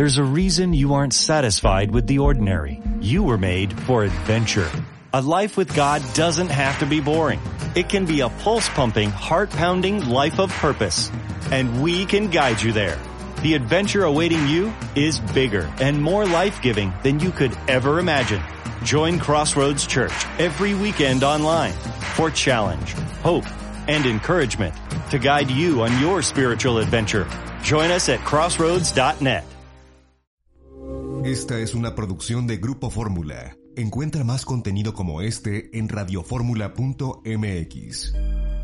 There's a reason you aren't satisfied with the ordinary. You were made for adventure. A life with God doesn't have to be boring. It can be a pulse-pumping, heart-pounding life of purpose. And we can guide you there. The adventure awaiting you is bigger and more life-giving than you could ever imagine. Join Crossroads Church every weekend online for challenge, hope, and encouragement to guide you on your spiritual adventure. Join us at crossroads.net. Esta es una producción de Grupo Fórmula. Encuentra más contenido como este en radioformula.mx.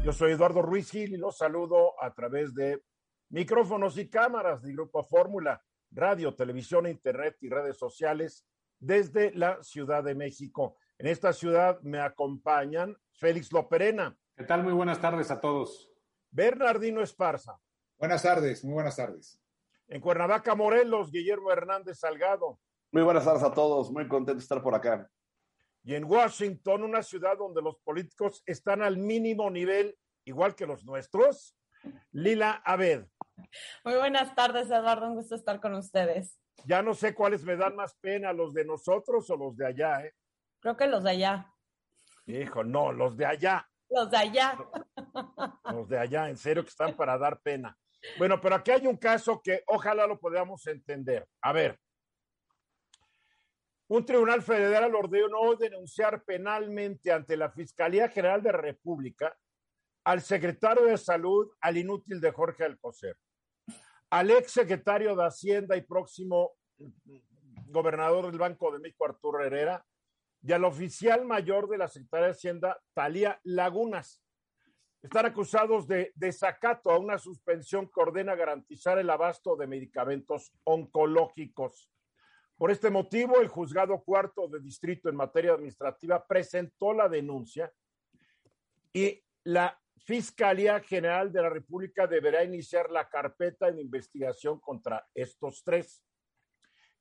Yo soy Eduardo Ruiz Gil y los saludo a través de micrófonos y cámaras de Grupo Fórmula, radio, televisión, internet y redes sociales desde la Ciudad de México. En esta ciudad me acompañan Félix Loperena. ¿Qué tal? Muy buenas tardes a todos. Bernardino Esparza. Buenas tardes, muy buenas tardes. En Cuernavaca, Morelos, Guillermo Hernández Salgado. Muy buenas tardes a todos, muy contento de estar por acá. Y en Washington, una ciudad donde los políticos están al mínimo nivel, igual que los nuestros, Lila Abed. Muy buenas tardes, Eduardo, un gusto estar con ustedes. Ya no sé cuáles me dan más pena, los de nosotros o los de allá, ¿eh? Creo que los de allá. Hijo, no, los de allá. Los de allá. Los de allá, en serio que están para dar pena. Bueno, pero aquí hay un caso que ojalá lo podamos entender. A ver, un tribunal federal ordenó denunciar penalmente ante la Fiscalía General de la República al secretario de Salud, al inútil de Jorge Alcocer, al ex secretario de Hacienda y próximo gobernador del Banco de México, Arturo Herrera, y al oficial mayor de la Secretaría de Hacienda, Talía Lagunas. Están acusados de desacato a una suspensión que ordena garantizar el abasto de medicamentos oncológicos. Por este motivo, el juzgado cuarto de distrito en materia administrativa presentó la denuncia y la Fiscalía General de la República deberá iniciar la carpeta de investigación contra estos tres.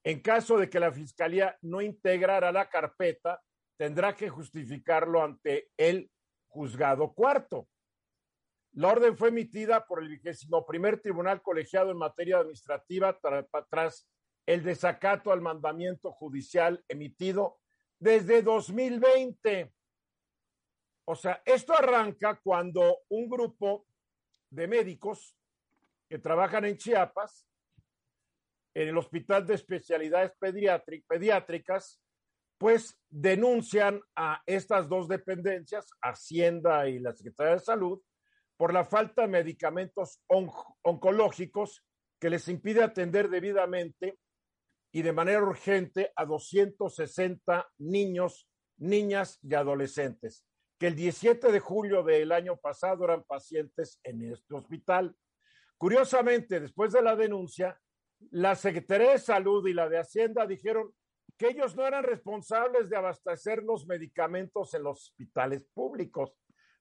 En caso de que la Fiscalía no integrara la carpeta, tendrá que justificarlo ante el juzgado cuarto. La orden fue emitida por el vigésimo primer tribunal colegiado en materia administrativa tras el desacato al mandamiento judicial emitido desde 2020. O sea, esto arranca cuando un grupo de médicos que trabajan en Chiapas, en el Hospital de Especialidades Pediátricas, pues denuncian a estas dos dependencias, Hacienda y la Secretaría de Salud, por la falta de medicamentos oncológicos que les impide atender debidamente y de manera urgente a 260 niños, niñas y adolescentes, que el 17 de julio del año pasado eran pacientes en este hospital. Curiosamente, después de la denuncia, la Secretaría de Salud y la de Hacienda dijeron que ellos no eran responsables de abastecer los medicamentos en los hospitales públicos.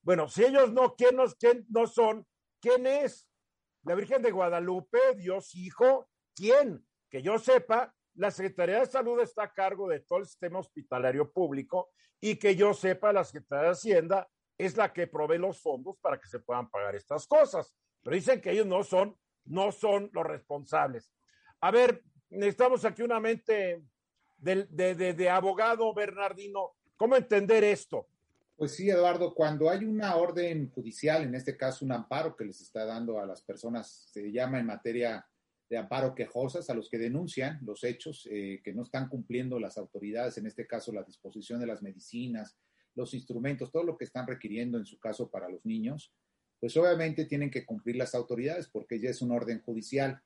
Bueno, si ellos no, ¿quién, quién no son? ¿Quién es? La Virgen de Guadalupe, Dios Hijo, ¿quién? Que yo sepa, la Secretaría de Salud está a cargo de todo el sistema hospitalario público y que yo sepa, la Secretaría de Hacienda es la que provee los fondos para que se puedan pagar estas cosas. Pero dicen que ellos no son, no son los responsables. A ver, necesitamos aquí una mente de, de, de abogado, Bernardino. ¿Cómo entender esto? Pues sí, Eduardo, cuando hay una orden judicial, en este caso un amparo que les está dando a las personas, se llama en materia de amparo quejosas, a los que denuncian los hechos eh, que no están cumpliendo las autoridades, en este caso la disposición de las medicinas, los instrumentos, todo lo que están requiriendo en su caso para los niños, pues obviamente tienen que cumplir las autoridades porque ya es un orden judicial.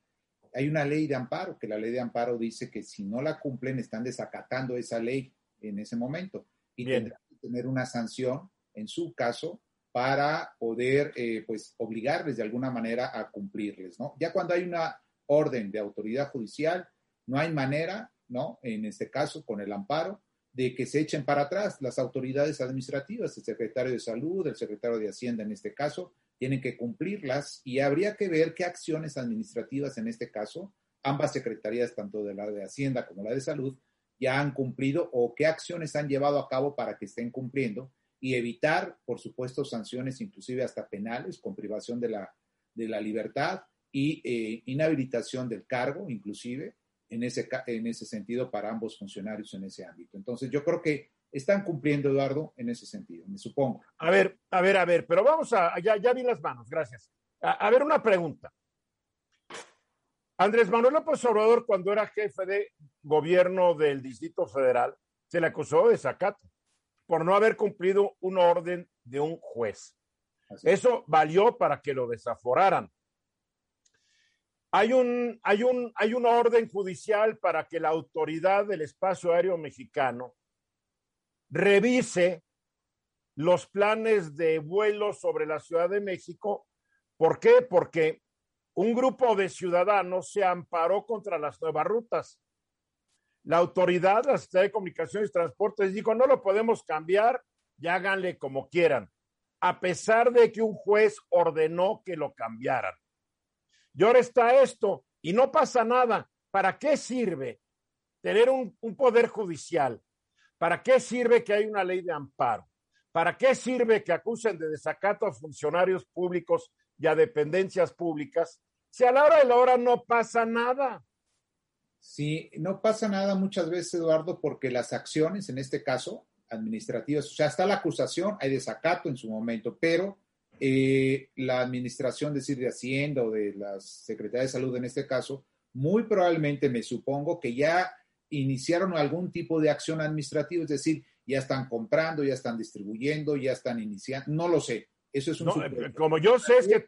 Hay una ley de amparo, que la ley de amparo dice que si no la cumplen están desacatando esa ley en ese momento y Bien. tendrán tener una sanción en su caso para poder eh, pues obligarles de alguna manera a cumplirles, ¿no? Ya cuando hay una orden de autoridad judicial, no hay manera, ¿no? En este caso, con el amparo, de que se echen para atrás las autoridades administrativas, el secretario de Salud, el secretario de Hacienda en este caso, tienen que cumplirlas y habría que ver qué acciones administrativas en este caso, ambas secretarías, tanto de la de Hacienda como la de Salud, ya han cumplido o qué acciones han llevado a cabo para que estén cumpliendo y evitar, por supuesto, sanciones inclusive hasta penales con privación de la, de la libertad y eh, inhabilitación del cargo, inclusive, en ese, en ese sentido para ambos funcionarios en ese ámbito. Entonces, yo creo que están cumpliendo, Eduardo, en ese sentido, me supongo. A ver, a ver, a ver, pero vamos a, ya, ya vi las manos, gracias. A, a ver, una pregunta. Andrés Manuel López Obrador, cuando era jefe de gobierno del Distrito Federal, se le acusó de desacato por no haber cumplido una orden de un juez. Eso valió para que lo desaforaran. Hay, un, hay, un, hay una orden judicial para que la autoridad del espacio aéreo mexicano revise los planes de vuelo sobre la Ciudad de México. ¿Por qué? Porque un grupo de ciudadanos se amparó contra las nuevas rutas. La autoridad, la Secretaría de Comunicaciones y Transportes, dijo, no lo podemos cambiar y háganle como quieran, a pesar de que un juez ordenó que lo cambiaran. Y ahora está esto, y no pasa nada. ¿Para qué sirve tener un, un poder judicial ¿Para qué sirve que hay una ley de amparo? ¿Para qué sirve que acusen de desacato a funcionarios públicos y a dependencias públicas si a la hora de la hora no pasa nada? Sí, no pasa nada muchas veces, Eduardo, porque las acciones, en este caso, administrativas, o sea, está la acusación, hay desacato en su momento, pero eh, la administración, decir, de Hacienda o de la Secretaría de Salud en este caso, muy probablemente me supongo que ya iniciaron algún tipo de acción administrativa, es decir, ya están comprando, ya están distribuyendo, ya están iniciando, no lo sé. Eso es un no, como yo sé es que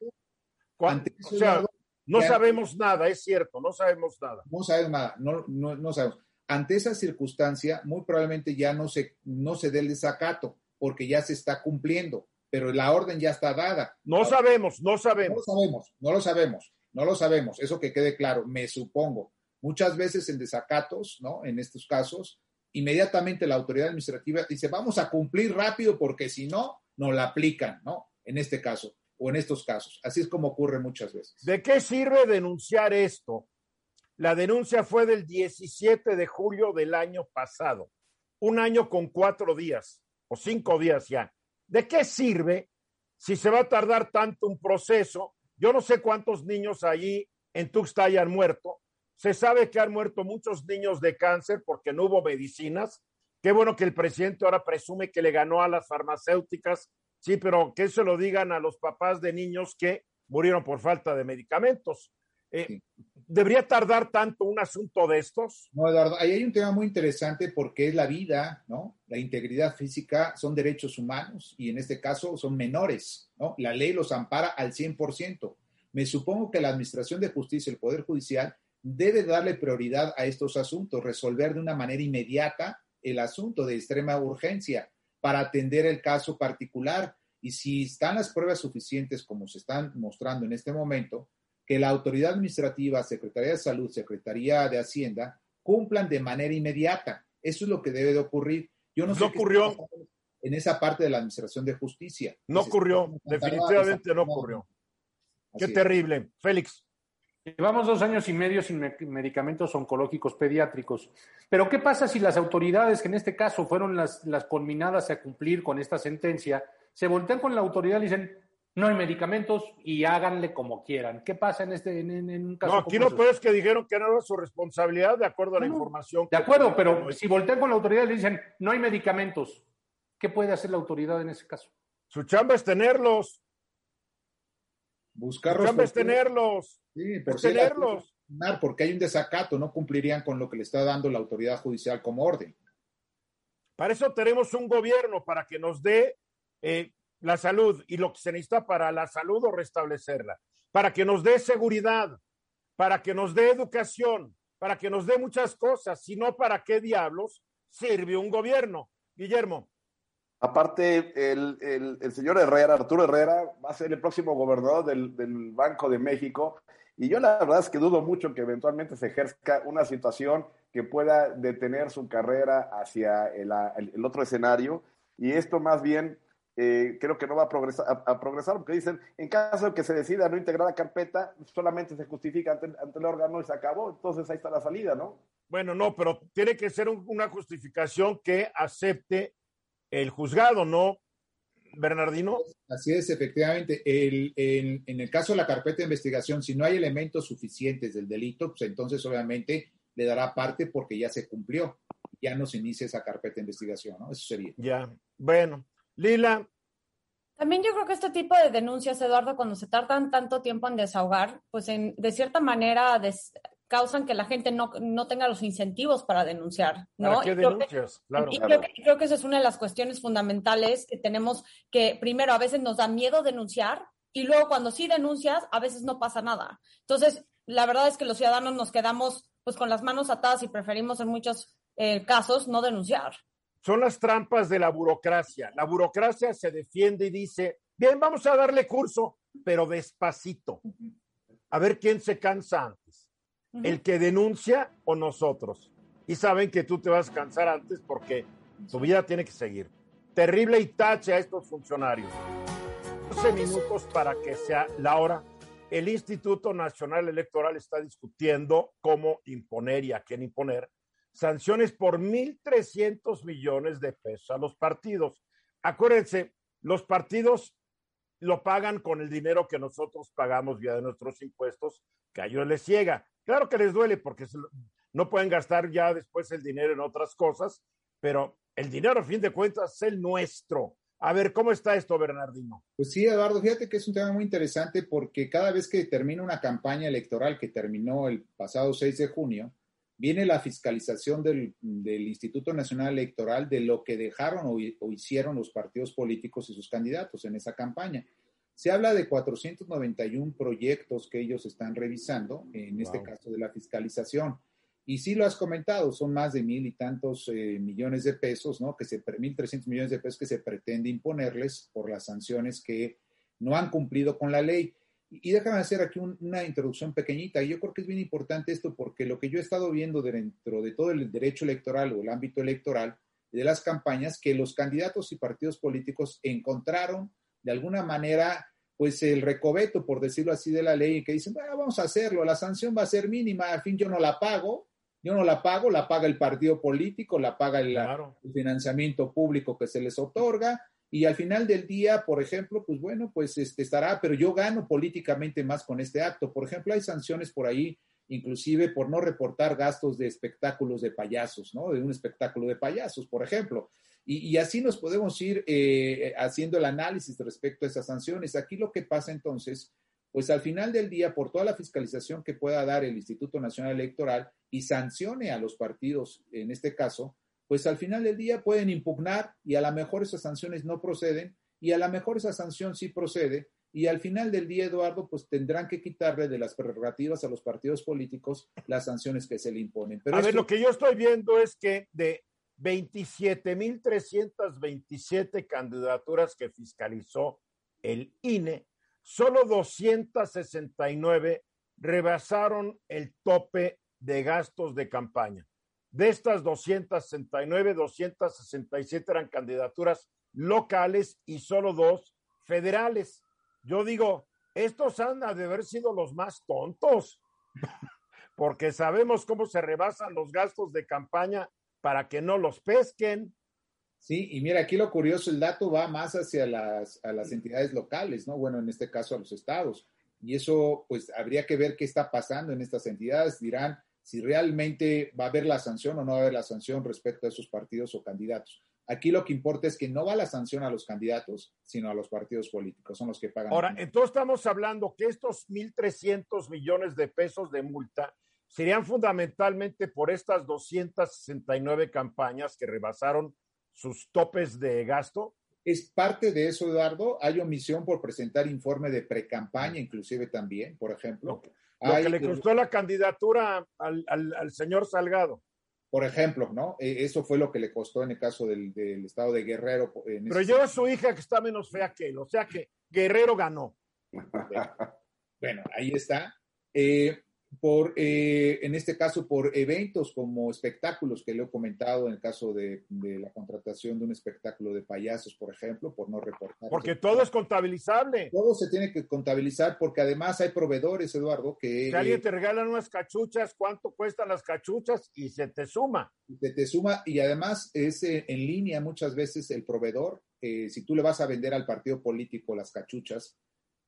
o sea, no sabemos nada, es cierto, no sabemos nada. No sabemos nada, no, no, no, sabemos. Ante esa circunstancia, muy probablemente ya no se, no se dé el desacato, porque ya se está cumpliendo, pero la orden ya está dada. No Ahora, sabemos, no sabemos. No lo sabemos, no lo sabemos, no lo sabemos, eso que quede claro, me supongo. Muchas veces en desacatos, ¿no? En estos casos, inmediatamente la autoridad administrativa dice, vamos a cumplir rápido porque si no, no la aplican, ¿no? En este caso o en estos casos. Así es como ocurre muchas veces. ¿De qué sirve denunciar esto? La denuncia fue del 17 de julio del año pasado, un año con cuatro días o cinco días ya. ¿De qué sirve si se va a tardar tanto un proceso? Yo no sé cuántos niños allí en Tuxtla hayan muerto, se sabe que han muerto muchos niños de cáncer porque no hubo medicinas. Qué bueno que el presidente ahora presume que le ganó a las farmacéuticas. Sí, pero que se lo digan a los papás de niños que murieron por falta de medicamentos. Eh, sí. ¿Debería tardar tanto un asunto de estos? No, Eduardo, ahí hay un tema muy interesante porque es la vida, ¿no? La integridad física son derechos humanos y en este caso son menores, ¿no? La ley los ampara al 100%. Me supongo que la Administración de Justicia, el Poder Judicial, debe darle prioridad a estos asuntos, resolver de una manera inmediata el asunto de extrema urgencia para atender el caso particular. Y si están las pruebas suficientes, como se están mostrando en este momento, que la autoridad administrativa, Secretaría de Salud, Secretaría de Hacienda, cumplan de manera inmediata. Eso es lo que debe de ocurrir. Yo no, no sé ocurrió en esa parte de la Administración de Justicia. No ocurrió, definitivamente no ocurrió. Qué terrible. Félix. Llevamos dos años y medio sin medicamentos oncológicos pediátricos. Pero ¿qué pasa si las autoridades, que en este caso fueron las, las conminadas a cumplir con esta sentencia, se voltean con la autoridad y dicen, no hay medicamentos y háganle como quieran? ¿Qué pasa en este en, en un caso? No, aquí no puedes que dijeron que no era su responsabilidad de acuerdo a la no, información. De acuerdo, pero si voltean con la autoridad y le dicen, no hay medicamentos, ¿qué puede hacer la autoridad en ese caso? Su chamba es tenerlos. Buscarlos. Es tenerlos. Sí, por tenerlos. Porque hay un desacato, no cumplirían con lo que le está dando la autoridad judicial como orden. Para eso tenemos un gobierno, para que nos dé eh, la salud y lo que se necesita para la salud o restablecerla, para que nos dé seguridad, para que nos dé educación, para que nos dé muchas cosas, si no, ¿para qué diablos sirve un gobierno? Guillermo. Aparte, el, el, señor Herrera, Arturo Herrera, va a ser el próximo gobernador del, del, Banco de México. Y yo la verdad es que dudo mucho que eventualmente se ejerzca una situación que pueda detener su carrera hacia el, el otro escenario. Y esto más bien eh, creo que no va a progresar, a, progresar, porque dicen, en caso de que se decida no integrar la carpeta, solamente se justifica ante, ante el órgano y se acabó. Entonces ahí está la salida, ¿no? Bueno, no, pero tiene que ser un, una justificación que acepte el juzgado, ¿no, Bernardino? Así es, efectivamente. El, en el caso de la carpeta de investigación, si no hay elementos suficientes del delito, pues entonces obviamente le dará parte porque ya se cumplió. Ya no se inicia esa carpeta de investigación, ¿no? Eso sería. Ya, bueno. Lila. También yo creo que este tipo de denuncias, Eduardo, cuando se tardan tanto tiempo en desahogar, pues en, de cierta manera des, causan que la gente no, no, tenga los incentivos para denunciar, ¿no? ¿Para qué denuncias? Que, claro. Y creo que, creo que esa es una de las cuestiones fundamentales que tenemos que, primero, a veces nos da miedo denunciar y luego cuando sí denuncias, a veces no pasa nada. Entonces, la verdad es que los ciudadanos nos quedamos pues con las manos atadas y preferimos en muchos eh, casos no denunciar. Son las trampas de la burocracia. La burocracia se defiende y dice, bien, vamos a darle curso, pero despacito. A ver quién se cansa antes, uh -huh. el que denuncia o nosotros. Y saben que tú te vas a cansar antes porque tu vida tiene que seguir. Terrible y tache a estos funcionarios. 12 minutos para que sea la hora. El Instituto Nacional Electoral está discutiendo cómo imponer y a quién imponer sanciones por 1.300 millones de pesos a los partidos. Acuérdense, los partidos lo pagan con el dinero que nosotros pagamos vía de nuestros impuestos, que a ellos les llega. Claro que les duele porque no pueden gastar ya después el dinero en otras cosas, pero el dinero a fin de cuentas es el nuestro. A ver, ¿cómo está esto, Bernardino? Pues sí, Eduardo, fíjate que es un tema muy interesante porque cada vez que termina una campaña electoral que terminó el pasado 6 de junio, viene la fiscalización del, del Instituto Nacional Electoral de lo que dejaron o, o, hicieron los partidos políticos y sus candidatos en esa campaña. Se habla de 491 proyectos que ellos están revisando, en wow. este caso de la fiscalización. Y sí lo has comentado, son más de mil y tantos eh, millones de pesos, ¿no? Que se, mil trescientos millones de pesos que se pretende imponerles por las sanciones que no han cumplido con la ley. Y déjame hacer aquí un, una introducción pequeñita. Yo creo que es bien importante esto porque lo que yo he estado viendo dentro de todo el derecho electoral o el ámbito electoral de las campañas, que los candidatos y partidos políticos encontraron de alguna manera pues el recoveto, por decirlo así, de la ley, y que dicen, bueno, vamos a hacerlo, la sanción va a ser mínima, al fin yo no la pago, yo no la pago, la paga el partido político, la paga el, claro. el financiamiento público que se les otorga, y al final del día, por ejemplo, pues bueno, pues este estará, pero yo gano políticamente más con este acto. Por ejemplo, hay sanciones por ahí, inclusive por no reportar gastos de espectáculos de payasos, ¿no? De un espectáculo de payasos, por ejemplo. Y, así nos podemos ir eh, haciendo el análisis respecto a esas sanciones. Aquí lo que pasa entonces, pues al final del día, por toda la fiscalización que pueda dar el Instituto Nacional Electoral y sancione a los partidos, en este caso, pues al final del día pueden impugnar y a lo mejor esas sanciones no proceden y a lo mejor esa sanción sí procede y al final del día, Eduardo, pues tendrán que quitarle de las prerrogativas a los partidos políticos las sanciones que se le imponen. Pero a esto... ver, lo que yo estoy viendo es que de 27.327 candidaturas que fiscalizó el INE, solo 269 rebasaron el tope de gastos de campaña. De estas 269, 267 eran candidaturas locales y solo dos federales. Yo digo, estos han de haber sido los más tontos, porque sabemos cómo se rebasan los gastos de campaña para que no los pesquen. Sí, y mira, aquí lo curioso, el dato va más hacia las, a las entidades locales, ¿no? Bueno, en este caso a los estados. Y eso, pues, habría que ver qué está pasando en estas entidades. Dirán si realmente va a haber la sanción o no va a haber la sanción respecto a esos partidos o candidatos. Aquí lo que importa es que no va la sanción a los candidatos, sino a los partidos políticos, son los que pagan. Ahora, entonces estamos hablando que estos 1.300 millones de pesos de multa serían fundamentalmente por estas 269 campañas que rebasaron sus topes de gasto. Es parte de eso, Eduardo. Hay omisión por presentar informe de precampaña, inclusive también, por ejemplo. Lo Hay, que le costó la candidatura al, al, al señor Salgado por ejemplo, ¿no? Eso fue lo que le costó en el caso del, del estado de Guerrero. Pero lleva a su hija que está menos fea que él, o sea que Guerrero ganó. bueno, ahí está. Eh, por, eh, en este caso, por eventos como espectáculos que le he comentado, en el caso de, de, la contratación de un espectáculo de payasos, por ejemplo, por no reportar. Porque todo es contabilizable. Todo se tiene que contabilizar porque además hay proveedores, Eduardo, que... Si alguien te regalan unas cachuchas, ¿cuánto cuestan las cachuchas? Y se te suma. Se te suma y además es eh, en línea muchas veces el proveedor. Eh, si tú le vas a vender al partido político las cachuchas,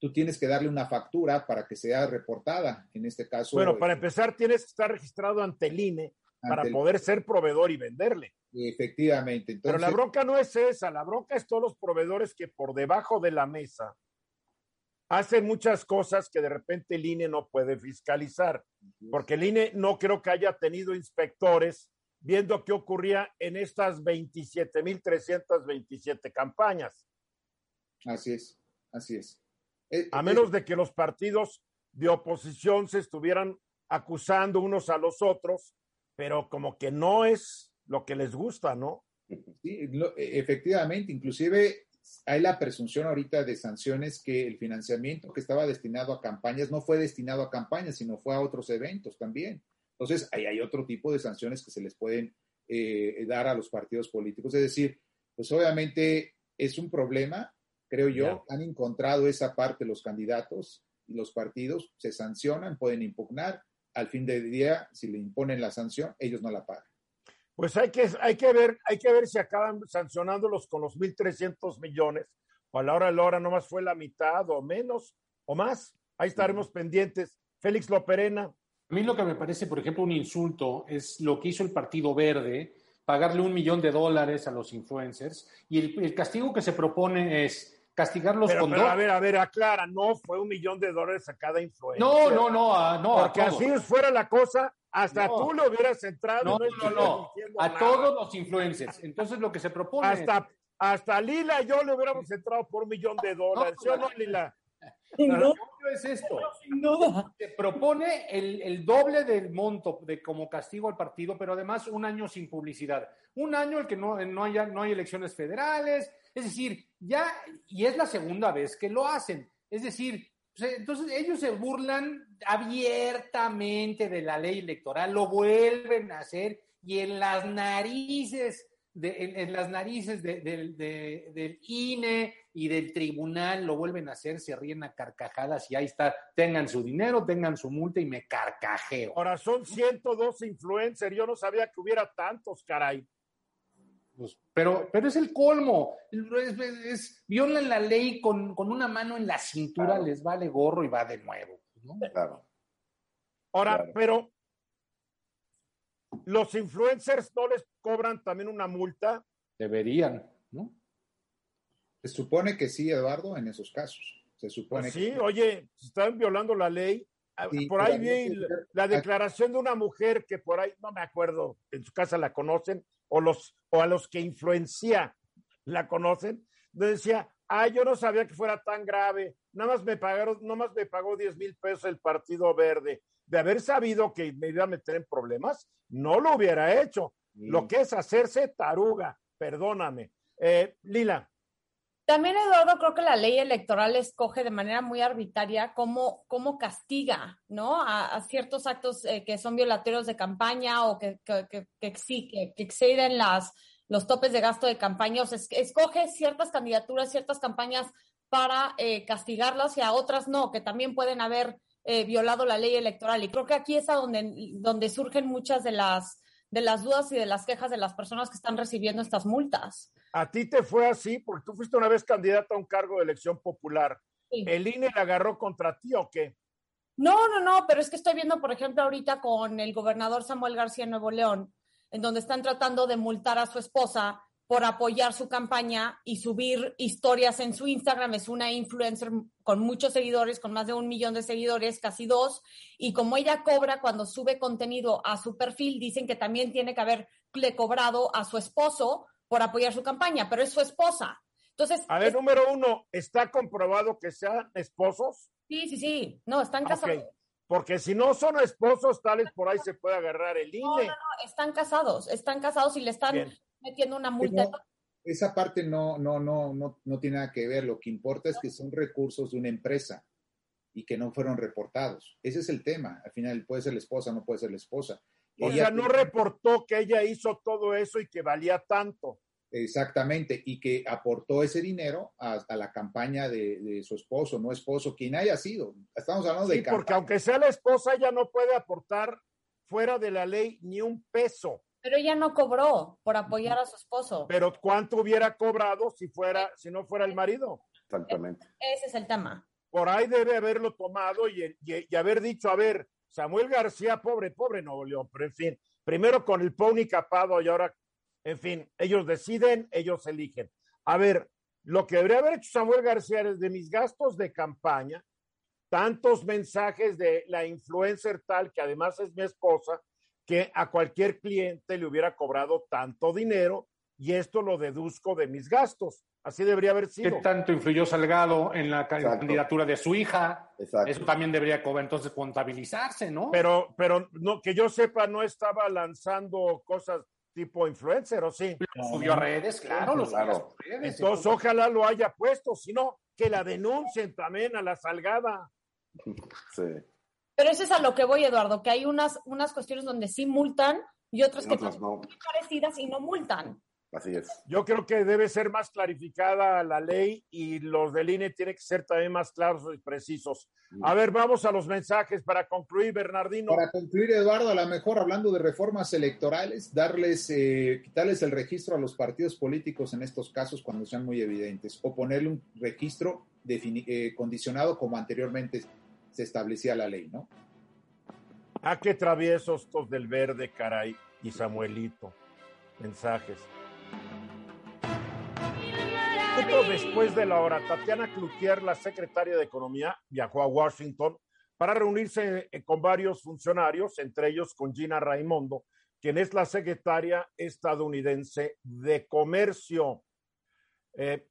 tú tienes que darle una factura para que sea reportada. En este caso. Bueno, para empezar, tienes que estar registrado ante el INE para poder ser proveedor y venderle. Efectivamente. Pero la bronca no es esa, la bronca es todos los proveedores que por debajo de la mesa hacen muchas cosas que de repente el INE no puede fiscalizar, porque el INE no creo que haya tenido inspectores viendo qué ocurría en estas 27.327 campañas. Así es, así es. Eh, a menos de que los partidos de oposición se estuvieran acusando unos a los otros, pero como que no es lo que les gusta, ¿no? Sí, e, efectivamente, inclusive hay la presunción ahorita de sanciones que el financiamiento que estaba destinado a campañas no fue destinado a campañas, sino fue a otros eventos también. Entonces, ahí hay otro tipo de sanciones que se les pueden eh, dar a los partidos políticos. Es decir, pues obviamente es un problema, creo yo, han encontrado esa parte los candidatos y los partidos, se sancionan, pueden impugnar, al fin del día, si le imponen la sanción, ellos no la pagan. Pues hay que, hay que ver, hay que ver si acaban sancionándolos con los 1.300 millones, o a la hora de la hora nomás fue la mitad o menos o más. Ahí estaremos pendientes. Félix Loperena. A mí lo que me parece, por ejemplo, un insulto es lo que hizo el Partido Verde, pagarle un millón de dólares a los influencers, y el castigo que se propone es castigarlos pero, con pero, A ver, a ver, aclara, no fue un millón de dólares a cada influencer. No, no, no, no. Porque así fuera la cosa, hasta tú lo hubieras entrado. No, no, no, a todos los influencers. Entonces lo que se propone. Hasta, hasta Lila y yo le hubiéramos entrado por un millón de dólares. ¿Sí o no, Lila? No, es esto. Se propone el, el, doble del monto de como castigo al partido, pero además un año sin publicidad. Un año el que no, no, haya, no hay elecciones federales, es decir, ya, y es la segunda vez que lo hacen. Es decir, entonces ellos se burlan abiertamente de la ley electoral, lo vuelven a hacer y en las narices, de, en, las narices del INE y del tribunal lo vuelven a hacer, se ríen a carcajadas y ahí está, tengan su dinero, tengan su multa y me carcajeo. Ahora son 102 influencers, yo no sabía que hubiera tantos, caray. Pues, pero, pero es el colmo. Es, violan la ley con, una mano en la cintura, les vale gorro y va de nuevo. Claro. Ahora, pero los influencers no les cobran también una multa. Deberían, ¿no? Se supone que sí, Eduardo, en esos casos. Se supone pues sí, oye, están violando la ley. Ah, por ahí vi la declaración de una mujer que por ahí, no me acuerdo, en su casa la conocen, o, los, o a los que influencia la conocen, decía, ah, yo no sabía que fuera tan grave, nada más me pagaron, nada más me pagó 10 mil pesos el Partido Verde. De haber sabido que me iba a meter en problemas, no lo hubiera hecho. Lo que es hacerse taruga, perdóname. Eh, Lila. También, Eduardo, creo que la ley electoral escoge de manera muy arbitraria cómo, cómo castiga, ¿no? A, ciertos actos eh, que son violatorios de campaña o que, que, que, que, exceden las, los topes de gasto de campaña. O sea, escoge ciertas candidaturas, ciertas campañas para eh, castigarlas y a otras no, que también pueden haber eh, violado la ley electoral. Y creo que aquí es a donde, donde surgen muchas de las, de las dudas y de las quejas de las personas que están recibiendo estas multas. A ti te fue así porque tú fuiste una vez candidata a un cargo de elección popular. ¿El INE le agarró contra ti o qué? No, no, no, pero es que estoy viendo, por ejemplo, ahorita con el gobernador Samuel García Nuevo León, en donde están tratando de multar a su esposa por apoyar su campaña y subir historias en su Instagram. Es una influencer con muchos seguidores, con más de un millón de seguidores, casi dos. Y como ella cobra cuando sube contenido a su perfil, dicen que también tiene que haberle cobrado a su esposo por apoyar su campaña, pero es su esposa. Entonces. A ver, número uno, ¿está comprobado que sean esposos? Sí, sí, sí. No, están casados. Porque si no son esposos, tales por ahí se puede agarrar el INE. No, no, no, están casados, están casados y le están metiendo una multa. esa parte no, no, no, no, no tiene nada que ver. Lo que importa es que son recursos de una empresa y que no fueron reportados. Ese es el tema. Al final puede ser la esposa, no puede ser la esposa. O sea, no reportó que ella hizo todo eso y que valía tanto. Exactamente, y que aportó ese dinero a, la campaña de, su esposo, no esposo, quien haya sido. Estamos hablando de... Sí, porque aunque sea la esposa, ella no puede aportar fuera de la ley ni un peso. Pero ella no cobró por apoyar a su esposo. Pero ¿cuánto hubiera cobrado si fuera, si no fuera el marido? Exactamente. Ese es el tema. por ahí debe haberlo tomado y, y, haber dicho, a ver, Samuel García, pobre, pobre Nuevo León, pero en fin, primero con el pony capado y ahora, en fin, ellos deciden, ellos eligen. A ver, lo que debería haber hecho Samuel García es de mis gastos de campaña, tantos mensajes de la influencer tal, que además es mi esposa, que a cualquier cliente le hubiera cobrado tanto dinero y esto lo deduzco de mis gastos. Así debería haber sido. ¿Qué tanto influyó Salgado en la candidatura de su hija? Eso también debería entonces contabilizarse, ¿no? Pero, pero no, que yo sepa, no estaba lanzando cosas tipo influencer, ¿o sí? Lo subió a redes, claro, lo subió a redes. Entonces, ojalá lo haya puesto, si no, que la denuncien también a la Salgada. Sí. Pero eso es a lo que voy, Eduardo, que hay unas, unas cuestiones donde sí multan y otras que son parecidas y no multan. Así es. Yo creo que debe ser más clarificada la ley y los del INE tienen que ser también más claros y precisos. A ver, vamos a los mensajes para concluir, Bernardino. Para concluir, Eduardo, a lo mejor hablando de reformas electorales, darles, eh, quitarles el registro a los partidos políticos en estos casos cuando sean muy evidentes, o ponerle un registro eh, condicionado como anteriormente se establecía la ley, ¿no? Ah, qué traviesos estos del verde, caray, y Samuelito. Mensajes. después de la hora, Tatiana Cloutier, la secretaria de Economía, viajó a Washington para reunirse eh, con varios funcionarios, entre ellos con Gina Raimondo, quien es la secretaria estadounidense de Comercio. Eh,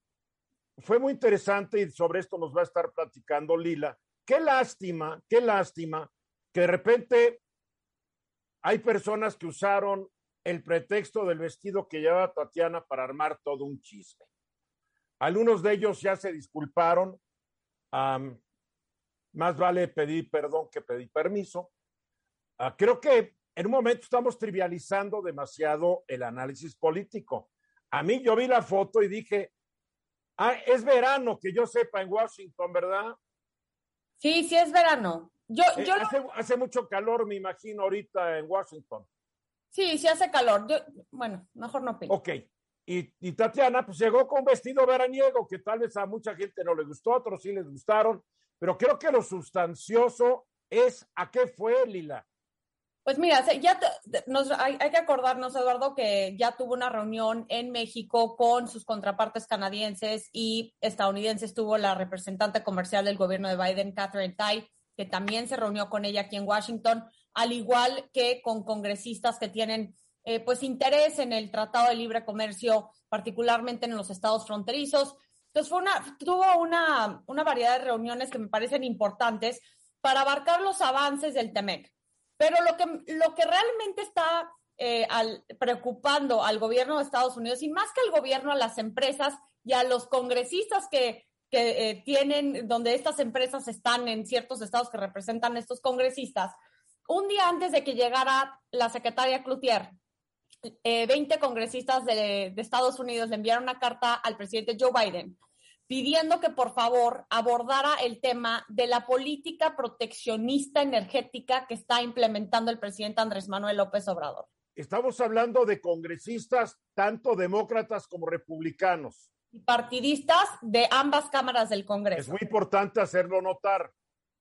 fue muy interesante y sobre esto nos va a estar platicando Lila. Qué lástima, qué lástima que de repente hay personas que usaron el pretexto del vestido que lleva Tatiana para armar todo un chisme. Algunos de ellos ya se disculparon. más vale pedir perdón que pedir permiso. Ah, creo que en un momento estamos trivializando demasiado el análisis político. A mí yo vi la foto y dije, ah, es verano, que yo sepa, en Washington, ¿verdad? Sí, sí es verano. Yo, eh, yo hace, hace, mucho calor, me imagino, ahorita en Washington. Sí, sí hace calor. Yo, bueno, mejor no Ok. Y, y, Tatiana pues llegó con un vestido veraniego que tal vez a mucha gente no le gustó, a otros sí les gustaron, pero creo que lo sustancioso es a qué fue Lila. Pues mira, ya nos, hay, hay, que acordarnos, Eduardo, que ya tuvo una reunión en México con sus contrapartes canadienses y estadounidenses. Tuvo la representante comercial del gobierno de Biden, Catherine Tai, que también se reunió con ella aquí en Washington al igual que con congresistas que tienen eh, pues interés en el Tratado de Libre Comercio, particularmente en los estados fronterizos. Entonces fue una, tuvo una, una variedad de reuniones que me parecen importantes para abarcar los avances del TEMEC. Pero lo que, lo que realmente está eh, preocupando al gobierno de Estados Unidos y más que al gobierno, a las empresas y a los congresistas que, que eh, tienen, donde estas empresas están en ciertos estados que representan estos congresistas, un día antes de que llegara la secretaria Cloutier, 20 eh, congresistas de, Estados Unidos le enviaron una carta al presidente Joe Biden pidiendo que por favor abordara el tema de la política proteccionista energética que está implementando el presidente Andrés Manuel López Obrador. Estamos hablando de congresistas, tanto demócratas como republicanos. Y partidistas de ambas cámaras del Congreso. Es muy importante hacerlo notar.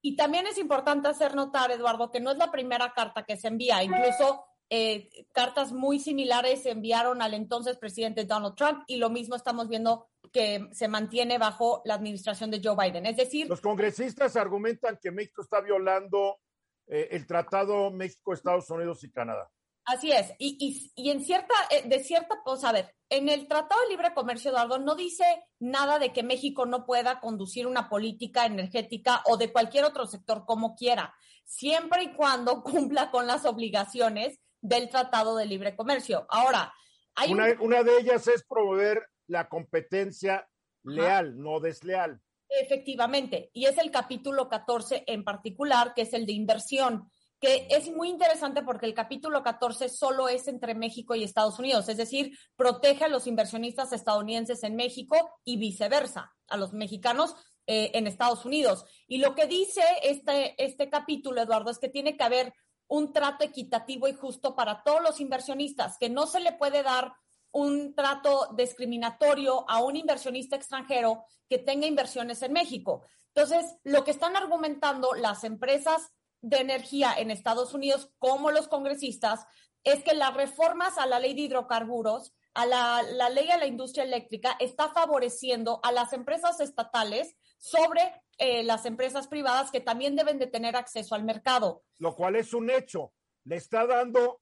Y también es importante hacer notar, Eduardo, que no es la primera carta que se envía. Incluso eh, cartas muy similares se enviaron al entonces presidente Donald Trump y lo mismo estamos viendo que se mantiene bajo la administración de Joe Biden. Es decir, los congresistas argumentan que México está violando eh, el tratado México, Estados Unidos y Canadá. Así es. Y, y, en cierta, eh, de cierta, pues a ver, en el Tratado de Libre Comercio, Eduardo, no dice nada de que México no pueda conducir una política energética o de cualquier otro sector como quiera, siempre y cuando cumpla con las obligaciones del Tratado de Libre Comercio. Ahora, hay una, una de ellas es promover la competencia leal, no desleal. Efectivamente, y es el capítulo 14 en particular, que es el de inversión que es muy interesante porque el capítulo 14 solo es entre México y Estados Unidos, es decir, protege a los inversionistas estadounidenses en México y viceversa, a los mexicanos eh, en Estados Unidos. Y lo que dice este, este capítulo, Eduardo, es que tiene que haber un trato equitativo y justo para todos los inversionistas, que no se le puede dar un trato discriminatorio a un inversionista extranjero que tenga inversiones en México. Entonces, lo que están argumentando las empresas de energía en Estados Unidos, como los congresistas, es que las reformas a la ley de hidrocarburos, a la, la ley a la industria eléctrica, está favoreciendo a las empresas estatales sobre eh, las empresas privadas que también deben de tener acceso al mercado. Lo cual es un hecho. Le está dando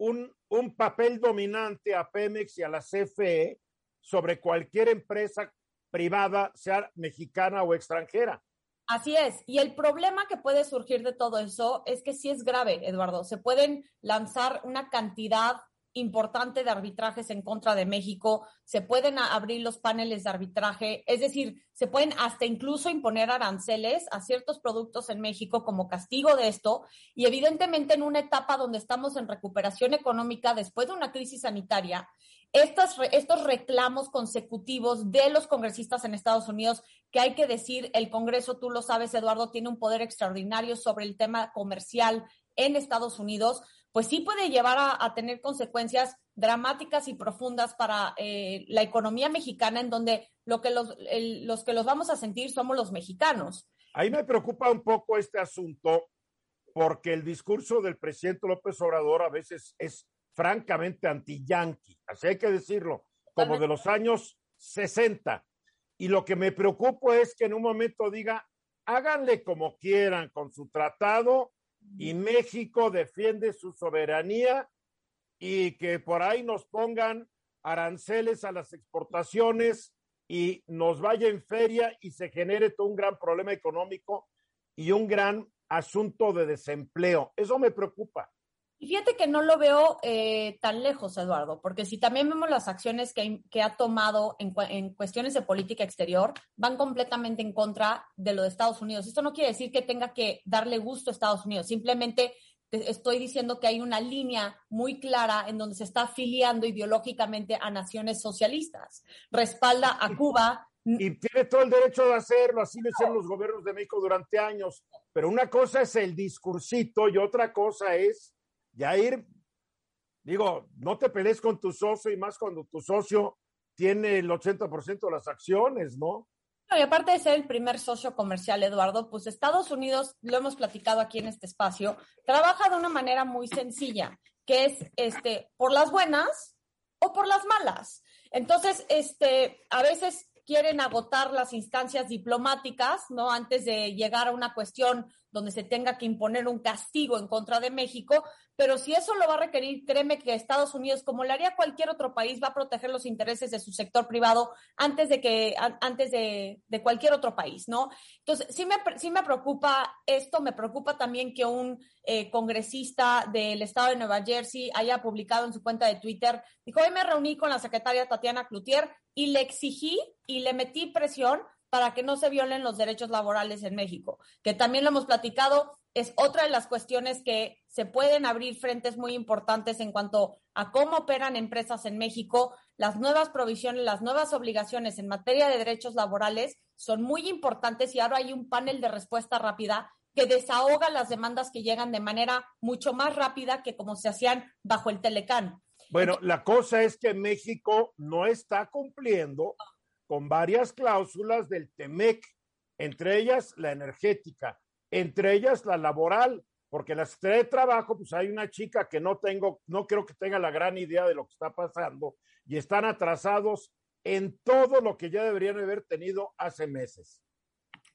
un, un papel dominante a Pemex y a la CFE sobre cualquier empresa privada, sea mexicana o extranjera. Así es. Y el problema que puede surgir de todo eso es que sí es grave, Eduardo. Se pueden lanzar una cantidad importante de arbitrajes en contra de México, se pueden abrir los paneles de arbitraje, es decir, se pueden hasta incluso imponer aranceles a ciertos productos en México como castigo de esto y evidentemente en una etapa donde estamos en recuperación económica después de una crisis sanitaria, estos, estos reclamos consecutivos de los congresistas en Estados Unidos, que hay que decir, el Congreso, tú lo sabes, Eduardo, tiene un poder extraordinario sobre el tema comercial en Estados Unidos, pues sí puede llevar a, tener consecuencias dramáticas y profundas para eh, la economía mexicana, en donde lo que los, los que los vamos a sentir somos los mexicanos. Ahí me preocupa un poco este asunto, porque el discurso del presidente López Obrador a veces es francamente anti-yanqui, así hay que decirlo, como de los años 60. Y lo que me preocupa es que en un momento diga, háganle como quieran con su tratado, y México defiende su soberanía y que por ahí nos pongan aranceles a las exportaciones y nos vaya en feria y se genere todo un gran problema económico y un gran asunto de desempleo. Eso me preocupa. Y fíjate que no lo veo eh, tan lejos, Eduardo, porque si también vemos las acciones que, ha tomado en, en, cuestiones de política exterior, van completamente en contra de lo de Estados Unidos. Esto no quiere decir que tenga que darle gusto a Estados Unidos, simplemente estoy diciendo que hay una línea muy clara en donde se está afiliando ideológicamente a naciones socialistas. Respalda a Cuba, y tiene todo el derecho de hacerlo, así lo hicieron los gobiernos de México durante años. Pero una cosa es el discursito y otra cosa es ya ir, digo, no te pelees con tu socio y más cuando tu socio tiene el 80% de las acciones, ¿no? y aparte de ser el primer socio comercial, Eduardo, pues Estados Unidos, lo hemos platicado aquí en este espacio, trabaja de una manera muy sencilla, que es este, por las buenas o por las malas. Entonces, este, a veces quieren agotar las instancias diplomáticas, ¿no? Antes de llegar a una cuestión donde se tenga que imponer un castigo en contra de México, pero si eso lo va a requerir, créeme que Estados Unidos, como lo haría cualquier otro país, va a proteger los intereses de su sector privado antes de que, antes de, cualquier otro país, ¿no? Entonces, sí me, sí me preocupa esto, me preocupa también que un eh, congresista del estado de Nueva Jersey haya publicado en su cuenta de Twitter, dijo, hoy me reuní con la secretaria Tatiana Cloutier y le exigí y le metí presión para que no se violen los derechos laborales en México, que también lo hemos platicado, es otra de las cuestiones que se pueden abrir frentes muy importantes en cuanto a cómo operan empresas en México. Las nuevas provisiones, las nuevas obligaciones en materia de derechos laborales son muy importantes y ahora hay un panel de respuesta rápida que desahoga las demandas que llegan de manera mucho más rápida que como se hacían bajo el Telecán. Bueno, la cosa es que México no está cumpliendo con varias cláusulas del TEMEC, entre ellas la energética, entre ellas la laboral, porque la Secretaría de Trabajo, pues hay una chica que no tengo, no creo que tenga la gran idea de lo que está pasando y están atrasados en todo lo que ya deberían haber tenido hace meses.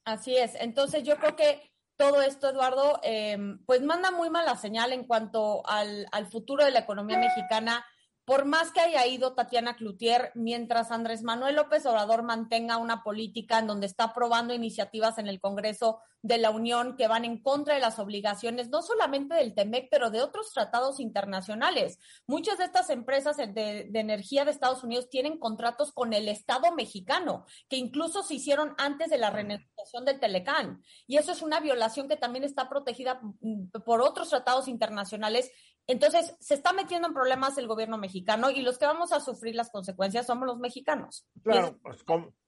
Así es. Entonces yo creo que todo esto, Eduardo, em, pues manda muy mala señal en cuanto al futuro de la economía mexicana por más que haya ido Tatiana Cloutier, mientras Andrés Manuel López Obrador mantenga una política en donde está aprobando iniciativas en el Congreso de la Unión que van en contra de las obligaciones, no solamente del TEMEC, pero de otros tratados internacionales. Muchas de estas empresas de, energía de Estados Unidos tienen contratos con el Estado mexicano, que incluso se hicieron antes de la renegociación del Telecán. Y eso es una violación que también está protegida mm, por otros tratados internacionales entonces, se está metiendo en problemas el gobierno mexicano y los que vamos a sufrir las consecuencias somos los mexicanos. Claro, pues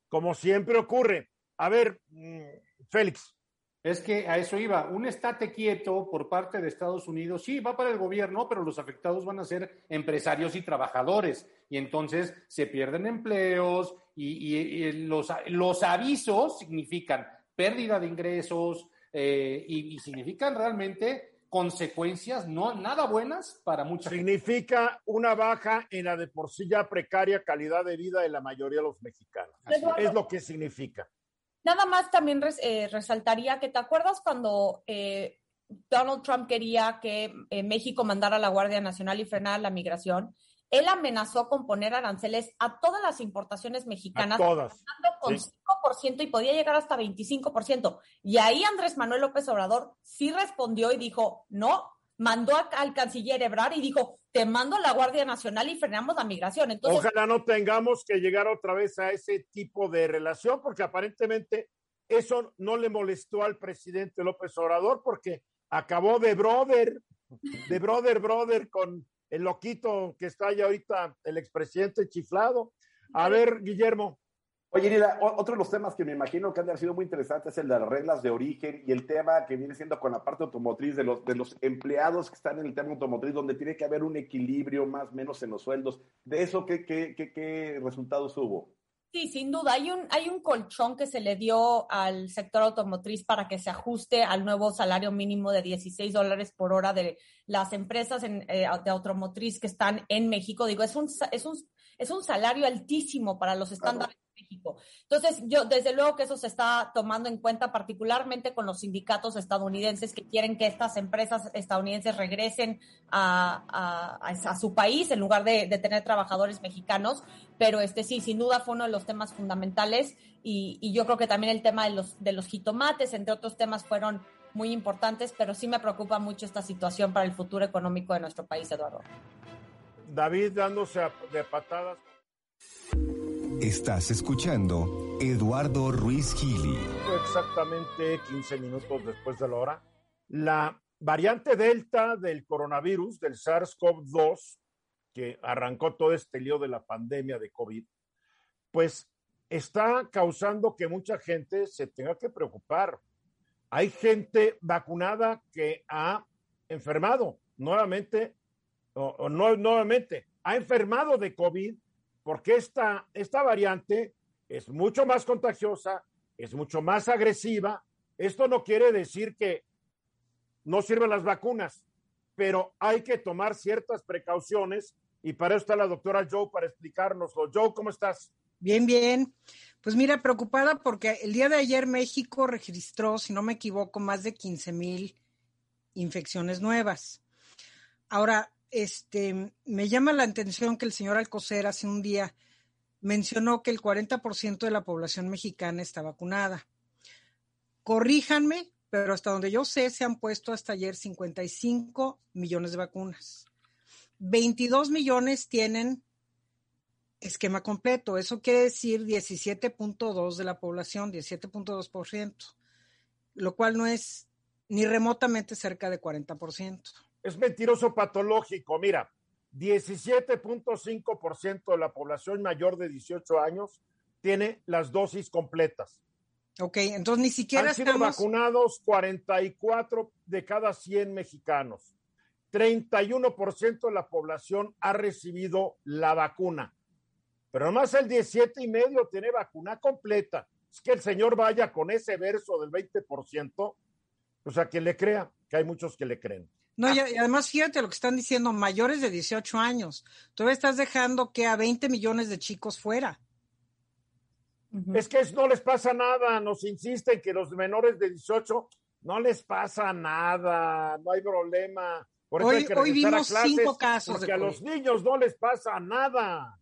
como, siempre ocurre. A ver, mm, Félix. Es que a eso iba. Un estate quieto por parte de Estados Unidos, sí, va para el gobierno, pero los afectados van a ser empresarios y trabajadores. Y entonces se pierden empleos y, los, los avisos significan pérdida de ingresos eh, y, y significan realmente consecuencias no nada buenas para mucha gente. Significa una baja en la de por sí ya precaria calidad de vida de la mayoría de los mexicanos. Eduardo. Es lo que significa. Nada más también res- eh, resaltaría que te acuerdas cuando eh, Donald Trump quería que eh, México mandara a la Guardia Nacional y frenara la migración. Él amenazó con poner aranceles a todas las importaciones mexicanas, con Sí. 5% y podía llegar hasta 25%. Y ahí Andrés Manuel López Obrador sí respondió y dijo, no, mandó a- al canciller Ebrard y dijo, te mando a la Guardia Nacional y frenamos la migración. Entonces, Ojalá no tengamos que llegar otra vez a ese tipo de relación, porque aparentemente eso no le molestó al presidente López Obrador, porque acabó de brother, de brother, brother, con el loquito que está ahí ahorita, el expresidente chiflado. A ver, Guillermo. Oye, Lila, o- otro de los temas que me imagino que han sido muy interesantes es el de las reglas de origen y el tema que viene siendo con la parte automotriz de los, de los empleados que están en el tema automotriz, donde tiene que haber un equilibrio más o menos en los sueldos. ¿De eso qué, qué, qué, qué resultados hubo? Sí, sin duda. Hay un, hay un colchón que se le dio al sector automotriz para que se ajuste al nuevo salario mínimo de 16 dólares por hora de las empresas en, eh, de automotriz que están en México. Digo, es un, es un, es un salario altísimo para los estándares Entonces, yo desde luego que eso se está tomando en cuenta, particularmente con los sindicatos estadounidenses que quieren que estas empresas estadounidenses regresen a, su país en lugar de, tener trabajadores mexicanos. Pero este sí, sin duda fue uno de los temas fundamentales y, yo creo que también el tema de los, de los jitomates, entre otros temas, fueron muy importantes, pero sí me preocupa mucho esta situación para el futuro económico de nuestro país, Eduardo. David dándose de patadas. Estás escuchando Eduardo Ruiz Gili. exactamente 15 minutos después de la hora. La variante Delta del coronavirus, del SARS-CoV-2, que arrancó todo este lío de la pandemia de COVID, pues está causando que mucha gente se tenga que preocupar. Hay gente vacunada que ha enfermado nuevamente, o, o no nuevamente, ha enfermado de COVID porque esta, esta variante es mucho más contagiosa, es mucho más agresiva. Esto no quiere decir que no sirven las vacunas, pero hay que tomar ciertas precauciones y para eso está la doctora Joe para explicárnoslo. Joe, ¿cómo estás? Bien, bien. Pues mira, preocupada porque el día de ayer México registró, si no me equivoco, más de 15 mil infecciones nuevas. Ahora, este, me llama la atención que el señor Alcocer hace un día mencionó que el 40% de la población mexicana está vacunada. Corríjanme, pero hasta donde yo sé, se han puesto hasta ayer 55 millones de vacunas. 22 millones tienen esquema completo. Eso quiere decir 17.2 de la población, 17.2%, lo cual no es ni remotamente cerca de 40%. Es mentiroso patológico. Mira, 17.5% de la población mayor de 18 años tiene las dosis completas. Ok, entonces ni siquiera Han sido estamos... vacunados 44 de cada 100 mexicanos. 31% de la población ha recibido la vacuna. Pero nomás el 17 y medio tiene vacuna completa. Es que el señor vaya con ese verso del 20%, o sea, que le crea, que hay muchos que le creen. No, y, y además fíjate lo que están diciendo, mayores de 18 años. Todavía estás dejando que a 20 millones de chicos fuera. Es que no les pasa nada, nos insisten que los menores de 18 no les pasa nada, no hay problema. Por eso Hoy- hay que hoy regresar a vimos cinco casos de Porque a los niños no les pasa nada.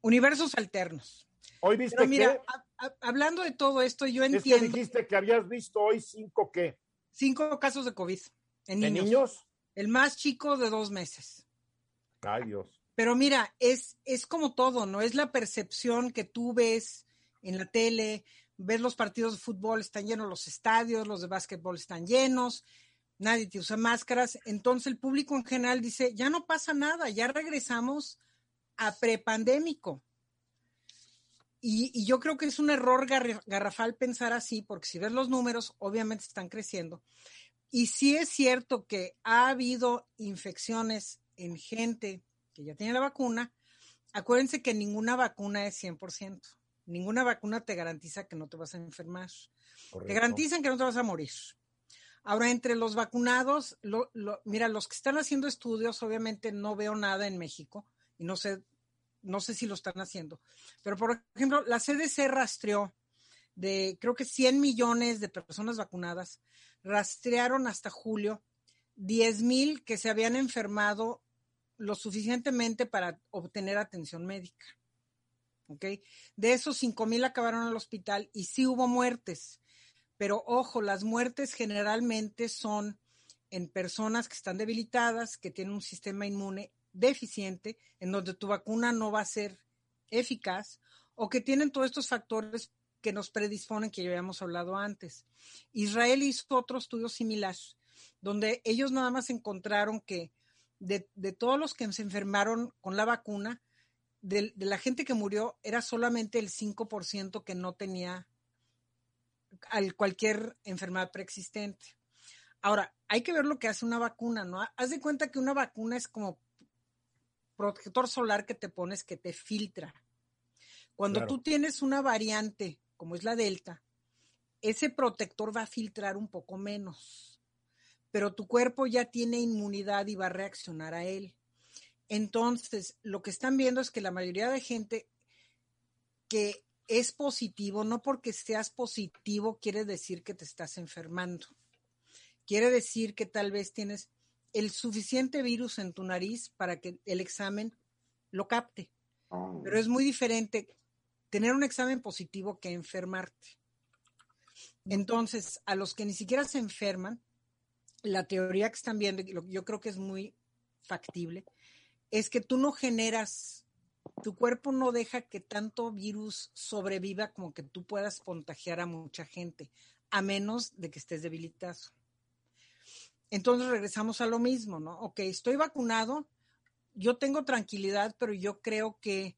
Universos alternos. Hoy viste Pero mira, que a- a- hablando de todo esto, yo es que entiendo dijiste que habías visto hoy cinco qué cinco casos de COVID en ¿En niños. niños. El más chico de dos meses. Ay Dios. Pero mira, es, es como todo, ¿no? Es la percepción que tú ves en la tele, ves los partidos de fútbol, están llenos los estadios, los de básquetbol están llenos, nadie te usa máscaras. Entonces el público en general dice, ya no pasa nada, ya regresamos a prepandémico. Y, y yo creo que es un error garra- garrafal pensar así, porque si ves los números, obviamente están creciendo. Y sí es cierto que ha habido infecciones en gente que ya tiene la vacuna. Acuérdense que ninguna vacuna es 100%. Ninguna vacuna te garantiza que no te vas a enfermar. Te garantizan que no te vas a morir. Ahora, entre los vacunados, lo- lo- mira, los que están haciendo estudios, obviamente no veo nada en México y no sé, no sé si lo están haciendo. Pero, por ejemplo, la CDC rastreó de, creo que 100 millones de personas vacunadas, rastrearon hasta julio 10 mil que se habían enfermado lo suficientemente para obtener atención médica. ¿Ok? De esos 5 mil acabaron en el hospital y sí hubo muertes. Pero ojo, las muertes generalmente son en personas que están debilitadas, que tienen un sistema inmune deficiente, en donde tu vacuna no va a ser eficaz, o que tienen todos estos factores que nos predisponen, que ya habíamos hablado antes. Israel hizo otro estudio similar, donde ellos nada más encontraron que de, de todos los que se enfermaron con la vacuna, de, de la gente que murió, era solamente el 5% que no tenía al cualquier enfermedad preexistente. Ahora, hay que ver lo que hace una vacuna, ¿no? Haz de cuenta que una vacuna es como protector solar que te pones que te filtra. Cuando Claro. tú tienes una variante, como es la Delta, ese protector va a filtrar un poco menos, pero tu cuerpo ya tiene inmunidad y va a reaccionar a él. Entonces, lo que están viendo es que la mayoría de gente que es positivo, no porque seas positivo quiere decir que te estás enfermando. Quiere decir que tal vez tienes el suficiente virus en tu nariz para que el examen lo capte. Oh. Pero es muy diferente tener un examen positivo que enfermarte. Entonces, a los que ni siquiera se enferman, la teoría que están viendo, yo creo que es muy factible, es que tú no generas, tu cuerpo no deja que tanto virus sobreviva como que tú puedas contagiar a mucha gente, a menos de que estés debilitado. Entonces regresamos a lo mismo, ¿no? Ok, estoy vacunado, yo tengo tranquilidad, pero yo creo que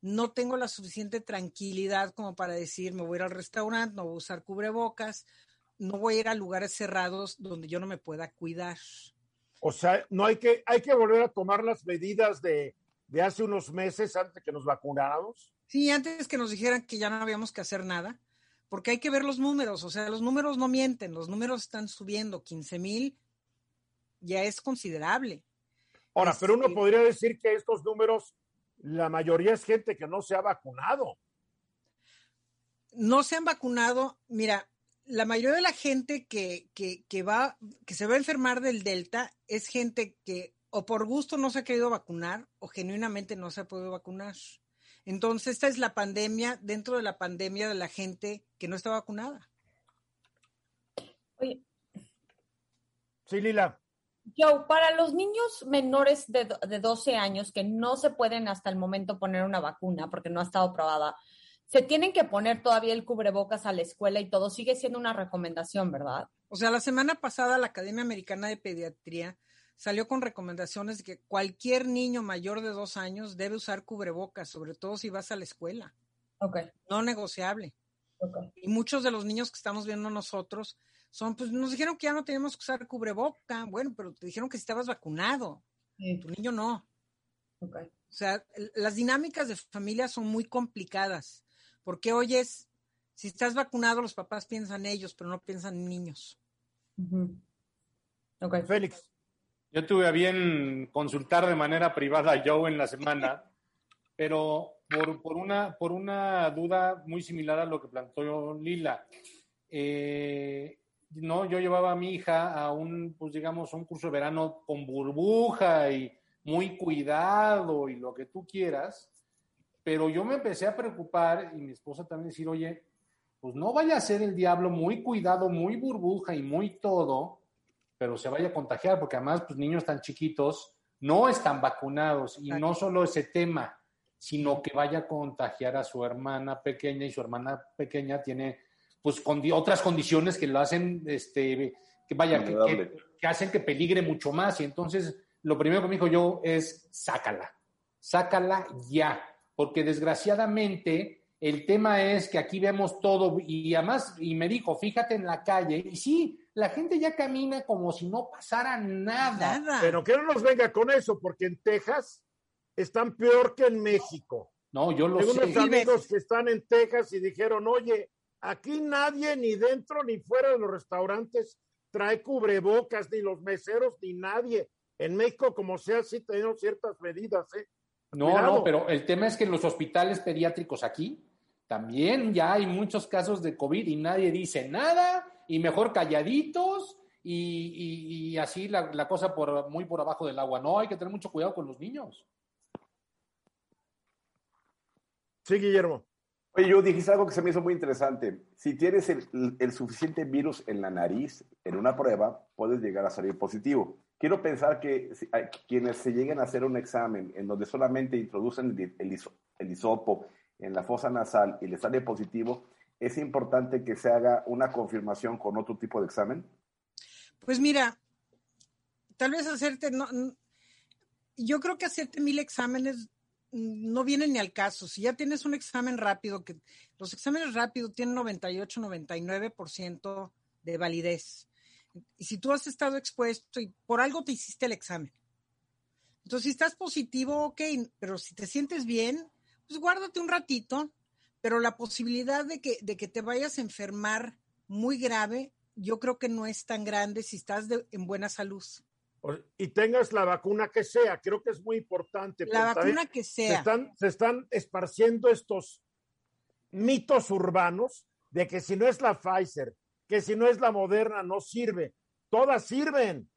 no tengo la suficiente tranquilidad como para decir, me voy a ir al restaurante, no voy a usar cubrebocas, no voy a ir a lugares cerrados donde yo no me pueda cuidar. O sea, no hay que, hay que volver a tomar las medidas de, de hace unos meses antes de que nos vacunáramos. Sí, antes que nos dijeran que ya no habíamos que hacer nada, porque hay que ver los números, o sea, los números no mienten, los números están subiendo, 15 mil ya es considerable. Ahora, pero uno Este- podría decir que estos números, la mayoría es gente que no se ha vacunado. no se han vacunado, mira, la mayoría de la gente que, que, que va, que se va a enfermar del Delta es gente que o por gusto no se ha querido vacunar o genuinamente no se ha podido vacunar. Entonces, esta es la pandemia dentro de la pandemia de la gente que no está vacunada. Oye, Sí, Lila. Joe, para los niños menores de, de 12 años que no se pueden hasta el momento poner una vacuna porque no ha estado probada, se tienen que poner todavía el cubrebocas a la escuela y todo. Sigue siendo una recomendación, ¿verdad? O sea, la semana pasada la Academia Americana de Pediatría salió con recomendaciones de que cualquier niño mayor de dos años debe usar cubrebocas, sobre todo si vas a la escuela, Ok, no negociable. ok. Y muchos de los niños que estamos viendo nosotros son, pues nos dijeron que ya no teníamos que usar cubreboca, bueno, pero te dijeron que si estabas vacunado, Sí, tu niño no. ok. O sea, las dinámicas de familia son muy complicadas, porque oyes, si estás vacunado, los papás piensan ellos, pero no piensan en niños. Ujú. Ok. Félix. Yo tuve a bien consultar de manera privada a Joe en la semana, pero por, por una, por una duda muy similar a lo que planteó Lila. Eh, no, yo llevaba a mi hija a un, pues digamos, un curso de verano con burbuja y muy cuidado y lo que tú quieras, pero yo me empecé a preocupar y mi esposa también decir, oye, pues no vaya a ser el diablo muy cuidado, muy burbuja y muy todo, pero se vaya a contagiar, porque además, pues niños tan chiquitos no están vacunados y no solo ese tema, sino que vaya a contagiar a su hermana pequeña y su hermana pequeña tiene pues condi- otras condiciones que lo hacen, este, que vaya, que- que hacen que peligre mucho más. Y entonces, lo primero que me dijo yo es, sácala, sácala ya, porque desgraciadamente el tema es que aquí vemos todo y además, y me dijo, fíjate en la calle, y sí, la gente ya camina como si no pasara nada. Nada. Pero que no nos venga con eso, porque en Texas están peor que en México. No, yo lo Tengo sé. unos amigos que están en Texas y dijeron, oye, aquí nadie ni dentro ni fuera de los restaurantes trae cubrebocas, ni los meseros, ni nadie. En México, como sea, sí tenemos ciertas medidas, ¿eh? No, Cuidado. no, pero el tema es que en los hospitales pediátricos aquí también ya hay muchos casos de COVID y nadie dice nada y mejor calladitos y, y- y así la, la cosa por muy por abajo del agua. No, hay que tener mucho cuidado con los niños. Sí, Guillermo. Oye, yo dijiste algo que se me hizo muy interesante. Si tienes el, suficiente virus en la nariz, en una prueba, puedes llegar a salir positivo. Quiero pensar que si- hay quienes se lleguen a hacer un examen en donde solamente introducen el, el hiso- el hisopo en la fosa nasal y le sale positivo, es importante que se haga una confirmación con otro tipo de examen. Pues mira, tal vez hacerte, no, yo creo que hacerte mil exámenes no viene ni al caso. Si ya tienes un examen rápido, que los exámenes rápidos tienen 98, 99% de validez. Y si tú has estado expuesto y por algo te hiciste el examen. Entonces, si estás positivo, ok, pero si te sientes bien, pues guárdate un ratito, pero la posibilidad de que, de que te vayas a enfermar muy grave, yo creo que no es tan grande si estás de- en buena salud. Y tengas la vacuna que sea, creo que es muy importante. La vacuna que Se sea. están, se están esparciendo estos mitos urbanos de que si no es la Pfizer, que si no es la Moderna, no sirve. Todas sirven.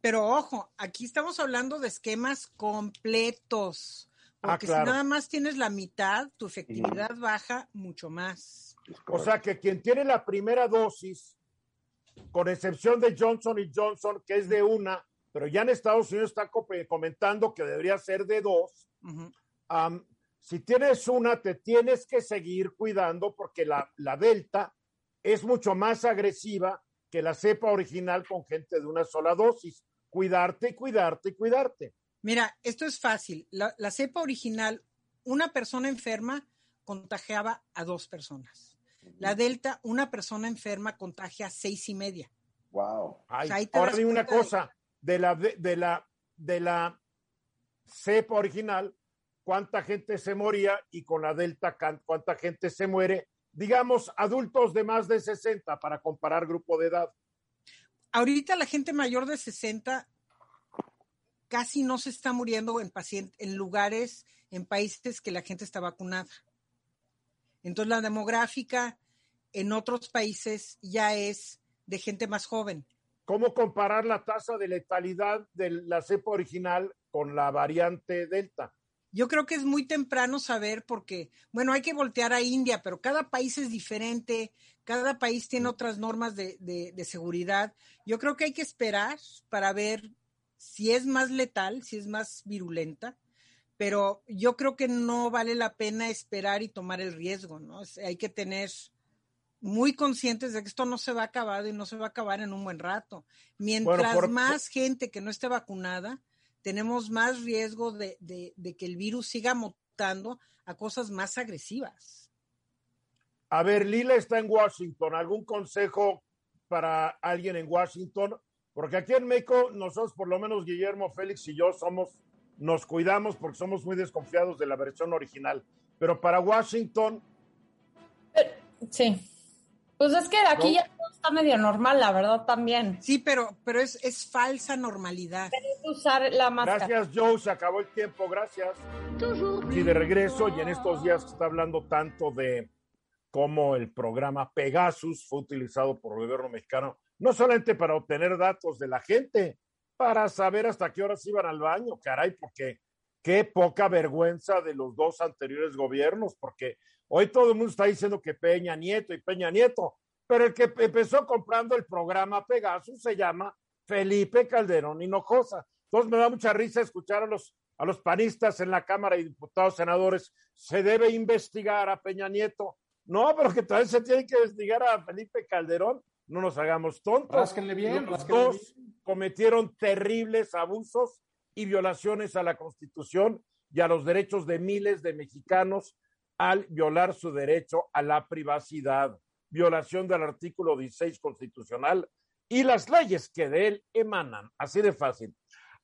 Pero ojo, aquí estamos hablando de esquemas completos. Ah, Porque claro. si nada más tienes la mitad, tu efectividad baja mucho más. O sea que quien tiene la primera dosis, con excepción de Johnson y Johnson, que es de una, pero ya en Estados Unidos está co- comentando que debería ser de dos. Am, si tienes una, te tienes que seguir cuidando porque la, la Delta es mucho más agresiva que la cepa original con gente de una sola dosis. Cuidarte, cuidarte, cuidarte. Mira, esto es fácil. La, la cepa original, una persona enferma contagiaba a dos personas. La delta, una persona enferma contagia a seis y media. Wow. Ay, sea, ahí te ahora dime una de- cosa, de la, de, de la, de la cepa original, cuánta gente se moría y con la delta, cuánta gente se muere, digamos, adultos de más de 60 para comparar grupo de edad. Ahorita la gente mayor de 60 casi no se está muriendo en pacientes, en lugares, en países que la gente está vacunada. Entonces la demográfica en otros países ya es de gente más joven. ¿Cómo comparar la tasa de letalidad de la cepa original con la variante Delta? Yo creo que es muy temprano saber porque, bueno, hay que voltear a India, pero cada país es diferente, cada país tiene otras normas de, de- de seguridad. Yo creo que hay que esperar para ver si es más letal, si es más virulenta, pero yo creo que no vale la pena esperar y tomar el riesgo, ¿no? Hay que tener muy conscientes de que esto no se va a acabar y no se va a acabar en un buen rato. Mientras por- más gente que no esté vacunada, tenemos más riesgo de, de- de que el virus siga mutando a cosas más agresivas. A ver, Lila está en Washington. ¿Algún consejo para alguien en Washington? Porque aquí en México, nosotros, por lo menos Guillermo, Félix y yo, somos, nos cuidamos porque somos muy desconfiados de la versión original. Pero para Washington, Sí. Pues es que aquí No. ya todo está medio normal, la verdad también. Sí, pero, pero es, es falsa normalidad. Que usar la máscara. gracias Joe, se acabó el tiempo, gracias. Y de regreso, y en estos días que está hablando tanto de cómo el programa Pegasus fue utilizado por el gobierno mexicano, no solamente para obtener datos de la gente, para saber hasta qué horas iban al baño, caray, porque qué poca vergüenza de los dos anteriores gobiernos, porque hoy todo el mundo está diciendo que Peña Nieto y Peña Nieto, pero el que empezó comprando el programa Pegasus se llama Felipe Calderón Hinojosa. Entonces me da mucha risa escuchar a los, a los panistas en la Cámara y diputados, senadores, se debe investigar a Peña Nieto. No, pero que también se tiene que investigar a Felipe Calderón. No nos hagamos tontos. Rásquenle bien, Los rásquenle dos cometieron terribles abusos y violaciones a la Constitución y a los derechos de miles de mexicanos al violar su derecho a la privacidad, violación del artículo 16 constitucional y las leyes que de él emanan. Así de fácil.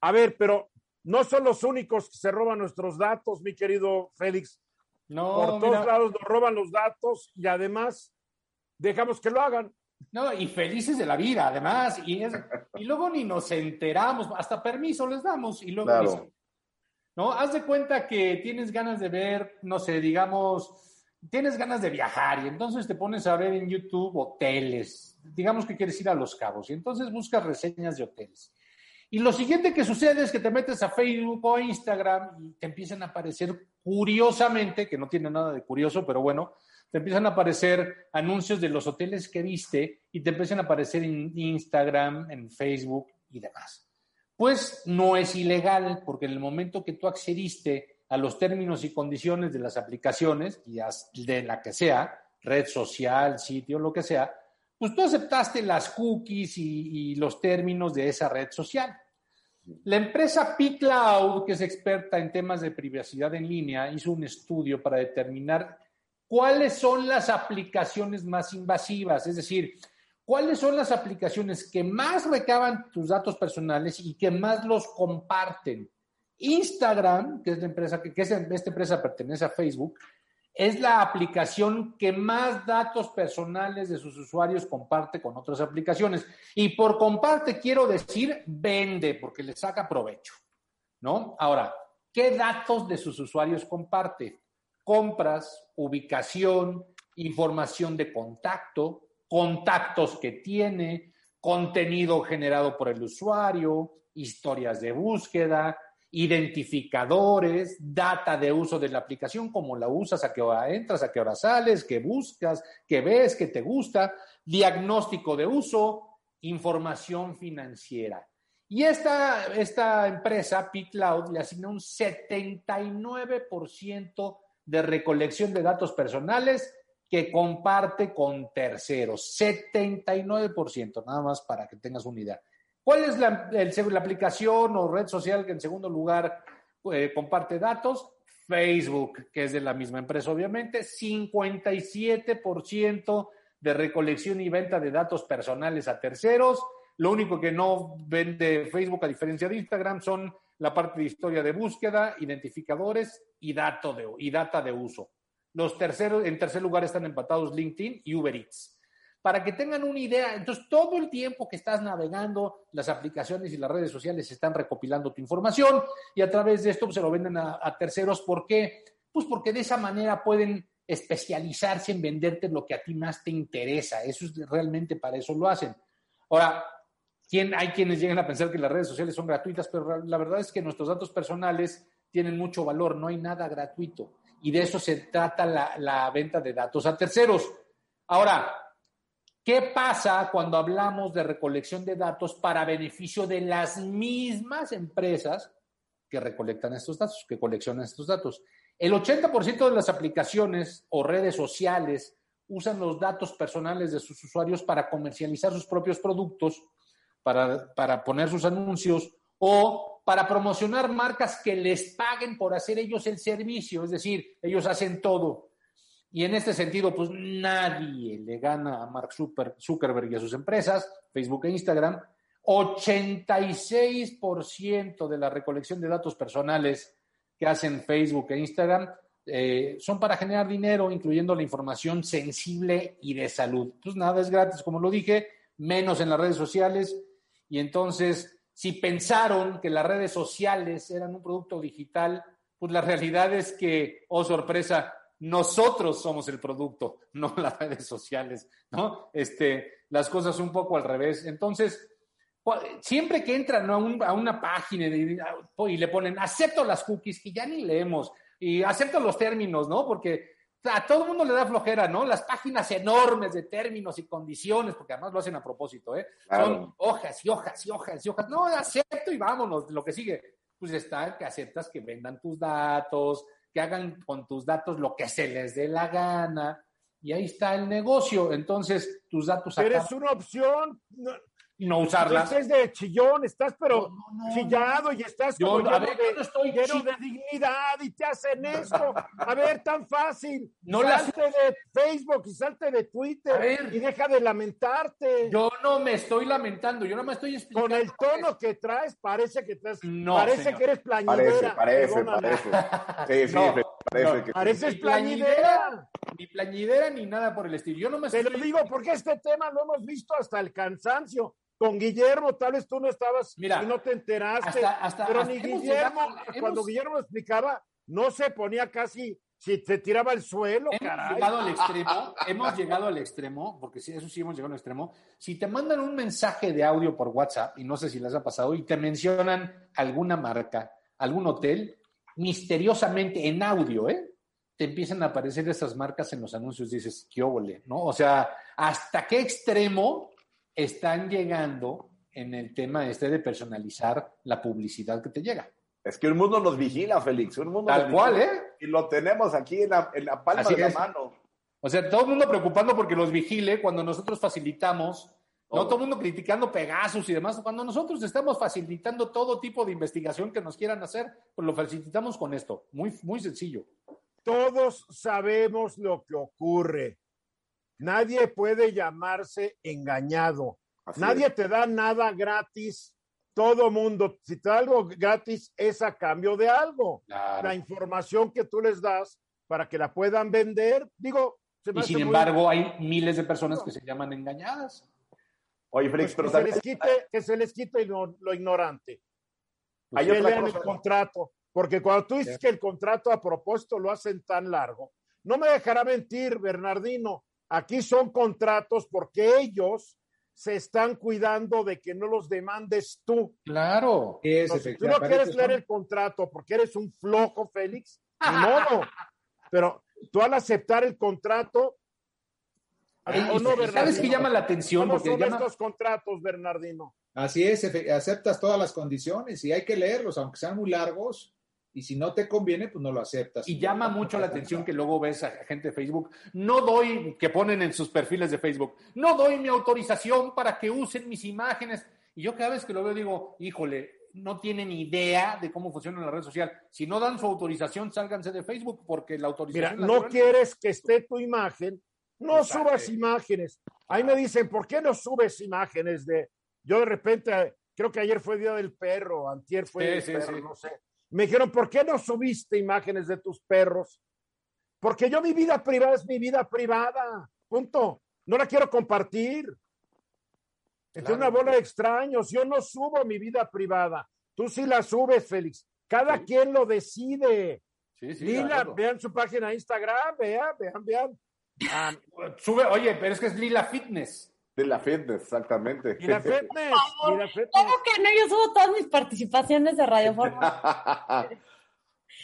A ver, pero no son los únicos que se roban nuestros datos, mi querido Félix. No, Por todos mira. lados nos roban los datos y además dejamos que lo hagan. No, y felices de la vida, además. Y, es- y luego ni nos enteramos, hasta permiso les damos y luego Claro. ni- ¿no? Haz de cuenta que tienes ganas de ver, no sé, digamos, tienes ganas de viajar y entonces te pones a ver en YouTube hoteles. Digamos que quieres ir a Los Cabos y entonces buscas reseñas de hoteles. Y lo siguiente que sucede es que te metes a Facebook o a Instagram y te empiezan a aparecer curiosamente, que no tiene nada de curioso, pero bueno, te empiezan a aparecer anuncios de los hoteles que viste y te empiezan a aparecer en Instagram, en Facebook y demás. Pues no es ilegal, porque en el momento que tú accediste a los términos y condiciones de las aplicaciones, y de la que sea, red social, sitio, lo que sea, pues tú aceptaste las cookies y, y los términos de esa red social. La empresa P-Cloud, que es experta en temas de privacidad en línea, hizo un estudio para determinar cuáles son las aplicaciones más invasivas, es decir, cuáles son las aplicaciones que más recaban tus datos personales y que más los comparten. Instagram, que es la empresa que, que es- esta empresa pertenece a Facebook, es la aplicación que más datos personales de sus usuarios comparte con otras aplicaciones. Y por comparte quiero decir vende, porque le saca provecho. ¿No? Ahora, ¿qué datos de sus usuarios comparte? Compras, ubicación, información de contacto, contactos que tiene, contenido generado por el usuario, historias de búsqueda, identificadores, data de uso de la aplicación, cómo la usas, a qué hora entras, a qué hora sales, qué buscas, qué ves, qué te gusta, diagnóstico de uso, información financiera. Y esta, esta empresa, P-Cloud, le asigna un 79% de recolección de datos personales que comparte con terceros. 79%, nada más para que tengas una idea. ¿Cuál es la, el- la aplicación o red social que en segundo lugar eh, comparte datos? Facebook, que es de la misma empresa, obviamente. 57% de recolección y venta de datos personales a terceros. Lo único que no vende Facebook, a diferencia de Instagram, son la parte de historia de búsqueda, identificadores y, dato de, y data de uso. Los terceros, en tercer lugar están empatados LinkedIn y Uber Eats. Para que tengan una idea, entonces todo el tiempo que estás navegando, las aplicaciones y las redes sociales están recopilando tu información y a través de esto pues, se lo venden a, a terceros. ¿Por qué? Pues porque de esa manera pueden especializarse en venderte lo que a ti más te interesa. Eso es realmente para eso lo hacen. Ahora, ¿quién, hay quienes llegan a pensar que las redes sociales son gratuitas, pero la verdad es que nuestros datos personales tienen mucho valor, no hay nada gratuito. Y de eso se trata la venta de datos a terceros. Ahora, ¿qué pasa cuando hablamos de recolección de datos para beneficio de las mismas empresas que recolectan estos datos, que coleccionan estos datos? El 80% de las aplicaciones o redes sociales usan los datos personales de sus usuarios para comercializar sus propios productos, para, para poner sus anuncios o para promocionar marcas que les paguen por hacer ellos el servicio, es decir, ellos hacen todo. Y en este sentido, pues nadie le gana a Mark Zuckerberg y a sus empresas, Facebook e Instagram. 86% de la recolección de datos personales que hacen Facebook e Instagram eh, son para generar dinero, incluyendo la información sensible y de salud. Pues nada es gratis, como lo dije, menos en las redes sociales. Y entonces, si pensaron que las redes sociales eran un producto digital, pues la realidad es que, oh sorpresa, nosotros somos el producto, no las redes sociales, ¿no? Este, las cosas un poco al revés. Entonces, siempre que entran a una página y, y, le ponen acepto las cookies, que ya ni leemos, y acepto los términos, ¿no? Porque a todo el mundo le da flojera, ¿no? Las páginas enormes de términos y condiciones, porque además lo hacen a propósito, ¿eh? Claro. Son hojas y hojas y hojas y hojas. No, acepto y vámonos, lo que sigue. Pues está que aceptas que vendan tus datos, que hagan con tus datos lo que se les dé la gana, y ahí está el negocio. Entonces, tus datos Pero es una opción. No usarlas. Entonces es de chillón, estás pero No, no, no, chillado y estás Yo, como a ver, de, yo no estoy lleno chi- de dignidad y te hacen esto. A ver, tan fácil. No las- salte de Facebook y salte de Twitter ver. y deja de lamentarte. Yo no me estoy lamentando, yo no me estoy explicando. Con el tono que traes, parece que traes, No, parece señor. que eres Parece, plañidera. parece, perdóname. parece. Sí, sí, No, parece no, que Pareces plañidera. Ni plañidera ni nada por el estilo. Yo no me Te lo estoy- digo porque este tema lo hemos visto hasta el cansancio. Con Guillermo, tal vez tú no estabas Mira, y no te enteraste. hasta- hasta- pero hasta ni Guillermo, llegado- cuando Guillermo explicaba, no se ponía casi, si te tiraba al suelo, Hemos caray. llegado al extremo, hemos llegado al extremo, porque sí, eso sí hemos llegado al extremo. Si te mandan un mensaje de audio por WhatsApp, y no sé si les ha pasado, y te mencionan alguna marca, algún hotel, misteriosamente en audio, ¿eh? Te empiezan a aparecer esas marcas en los anuncios, dices, qué óvole, ¿no? O sea, ¿hasta qué extremo están llegando en el tema este de personalizar la publicidad que te llega? Es que un mundo nos vigila, Félix. Un mundo Tal nos cual, vigila. ¿eh? Y lo tenemos aquí en la, en la palma Así de la es. mano. O sea, todo el mundo preocupando porque los vigile cuando nosotros facilitamos, no Todo. todo el mundo criticando Pegasus y demás, cuando nosotros estamos facilitando todo tipo de investigación que nos quieran hacer, pues lo facilitamos con esto. Muy, muy sencillo. Todos sabemos lo que ocurre. Nadie puede llamarse engañado. Así Nadie es. te da nada gratis. Todo mundo, si te da algo gratis, es a cambio de algo. La información que tú les das para que la puedan vender, digo, se me Y hace sin muy- embargo, hay miles de personas que se llaman engañadas. Oye, pues Félix, pero que, se quite, que se les quite lo, lo ignorante. hay que otra lean el contrato. Porque cuando tú dices que el contrato a propósito lo hacen tan largo, no me dejará mentir, Bernardino. Aquí son contratos porque ellos se están cuidando de que no los demandes tú. Claro. Es, No, si tú no quieres leer el contrato porque eres un flojo, Félix, ni modo. Pero tú al aceptar el contrato, Ey, ¿o y- no, ¿Sabes qué llama la atención? ¿Cómo Porque son llama, estos contratos, Bernardino? Así es, aceptas todas las condiciones y hay que leerlos, aunque sean muy largos, y si no te conviene, pues no lo aceptas. Y llama mucho la atención que luego ves a gente de Facebook, no doy, que ponen en sus perfiles de Facebook, no doy mi autorización para que usen mis imágenes. Y yo cada vez que lo veo digo, híjole, no tienen idea de cómo funciona la red social. Si no dan su autorización, sálganse de Facebook porque la Mira, autorización... la no quieres que esté tu imagen, no Exacto. subas imágenes. Ahí me dicen, ¿por qué no subes imágenes de... Yo de repente, creo que ayer fue Día del Perro, antier fue Sí, el sí, perro, sí. no sé. Me dijeron, ¿por qué no subiste imágenes de tus perros? Porque yo mi vida privada es mi vida privada, punto. No la quiero compartir. Claro. una bola de extraños, yo no subo mi vida privada. Tú sí la subes, Félix. Cada quien lo decide. Sí, sí, Lila, vean su página de Instagram, vean, vean, vean. Ah, Sube, oye, pero es que es Lila Fitness. De la fitness, exactamente. Fitness, Lila Fitness. Claro que no, yo subo todas mis participaciones de Radio Fórmula.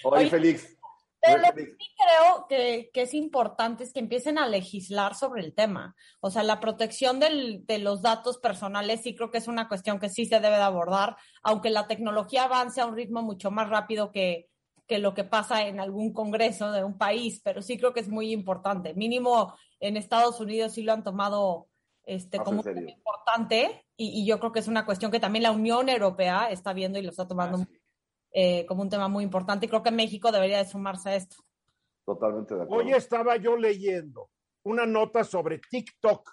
Oye, Oye, Félix. Pero lo que Félix, sí creo que, que es importante es que empiecen a legislar sobre el tema. O sea, la protección del- de los datos personales sí creo que es una cuestión que sí se debe de abordar, aunque la tecnología avance a un ritmo mucho más rápido que, que lo que pasa en algún congreso de un país, pero sí creo que es muy importante. Mínimo en Estados Unidos sí lo han tomado este, como en un tema serio. importante y, y yo creo que es una cuestión que también la Unión Europea está viendo y lo está tomando Ah, sí. eh, como un tema muy importante y creo que México debería de sumarse a esto. Totalmente de acuerdo. Hoy estaba yo leyendo una nota sobre TikTok.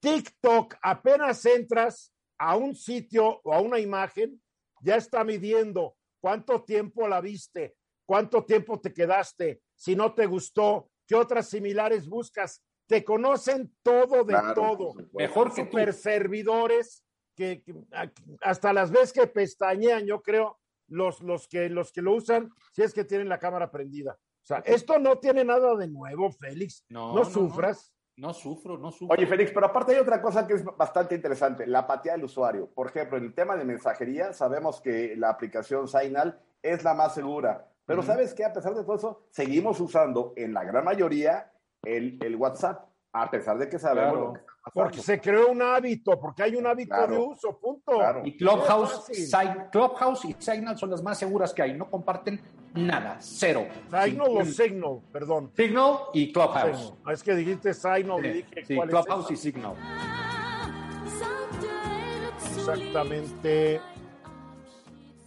TikTok, apenas entras a un sitio o a una imagen, ya está midiendo cuánto tiempo la viste, cuánto tiempo te quedaste, si no te gustó, qué otras similares buscas. Te conocen todo de Claro, todo. Mejor que tú. super servidores que, que hasta las veces que pestañean, yo creo, los, los, que, los que lo usan, si es que tienen la cámara prendida. O sea, esto no tiene nada de nuevo, Félix. No, No, no, sufras. No sufro, no sufro. Oye, Félix, pero aparte hay otra cosa que es bastante interesante, la apatía del usuario. Por ejemplo, en el tema de mensajería, sabemos que la aplicación Signal es la más segura. Pero. ¿sabes qué? A pesar de todo eso, seguimos usando en la gran mayoría el, el WhatsApp, a pesar de que sabemos Claro. lo que está pasando. Porque se creó un hábito, porque hay un hábito Claro. de uso, punto. Claro. Y Clubhouse, Clubhouse y Signal son las más seguras que hay. No comparten nada, cero. Signal o. Signal, perdón. Signal y Clubhouse. Signal. Es que dijiste Signal y Sí, dije, sí, ¿cuál es Clubhouse y Signal. exactamente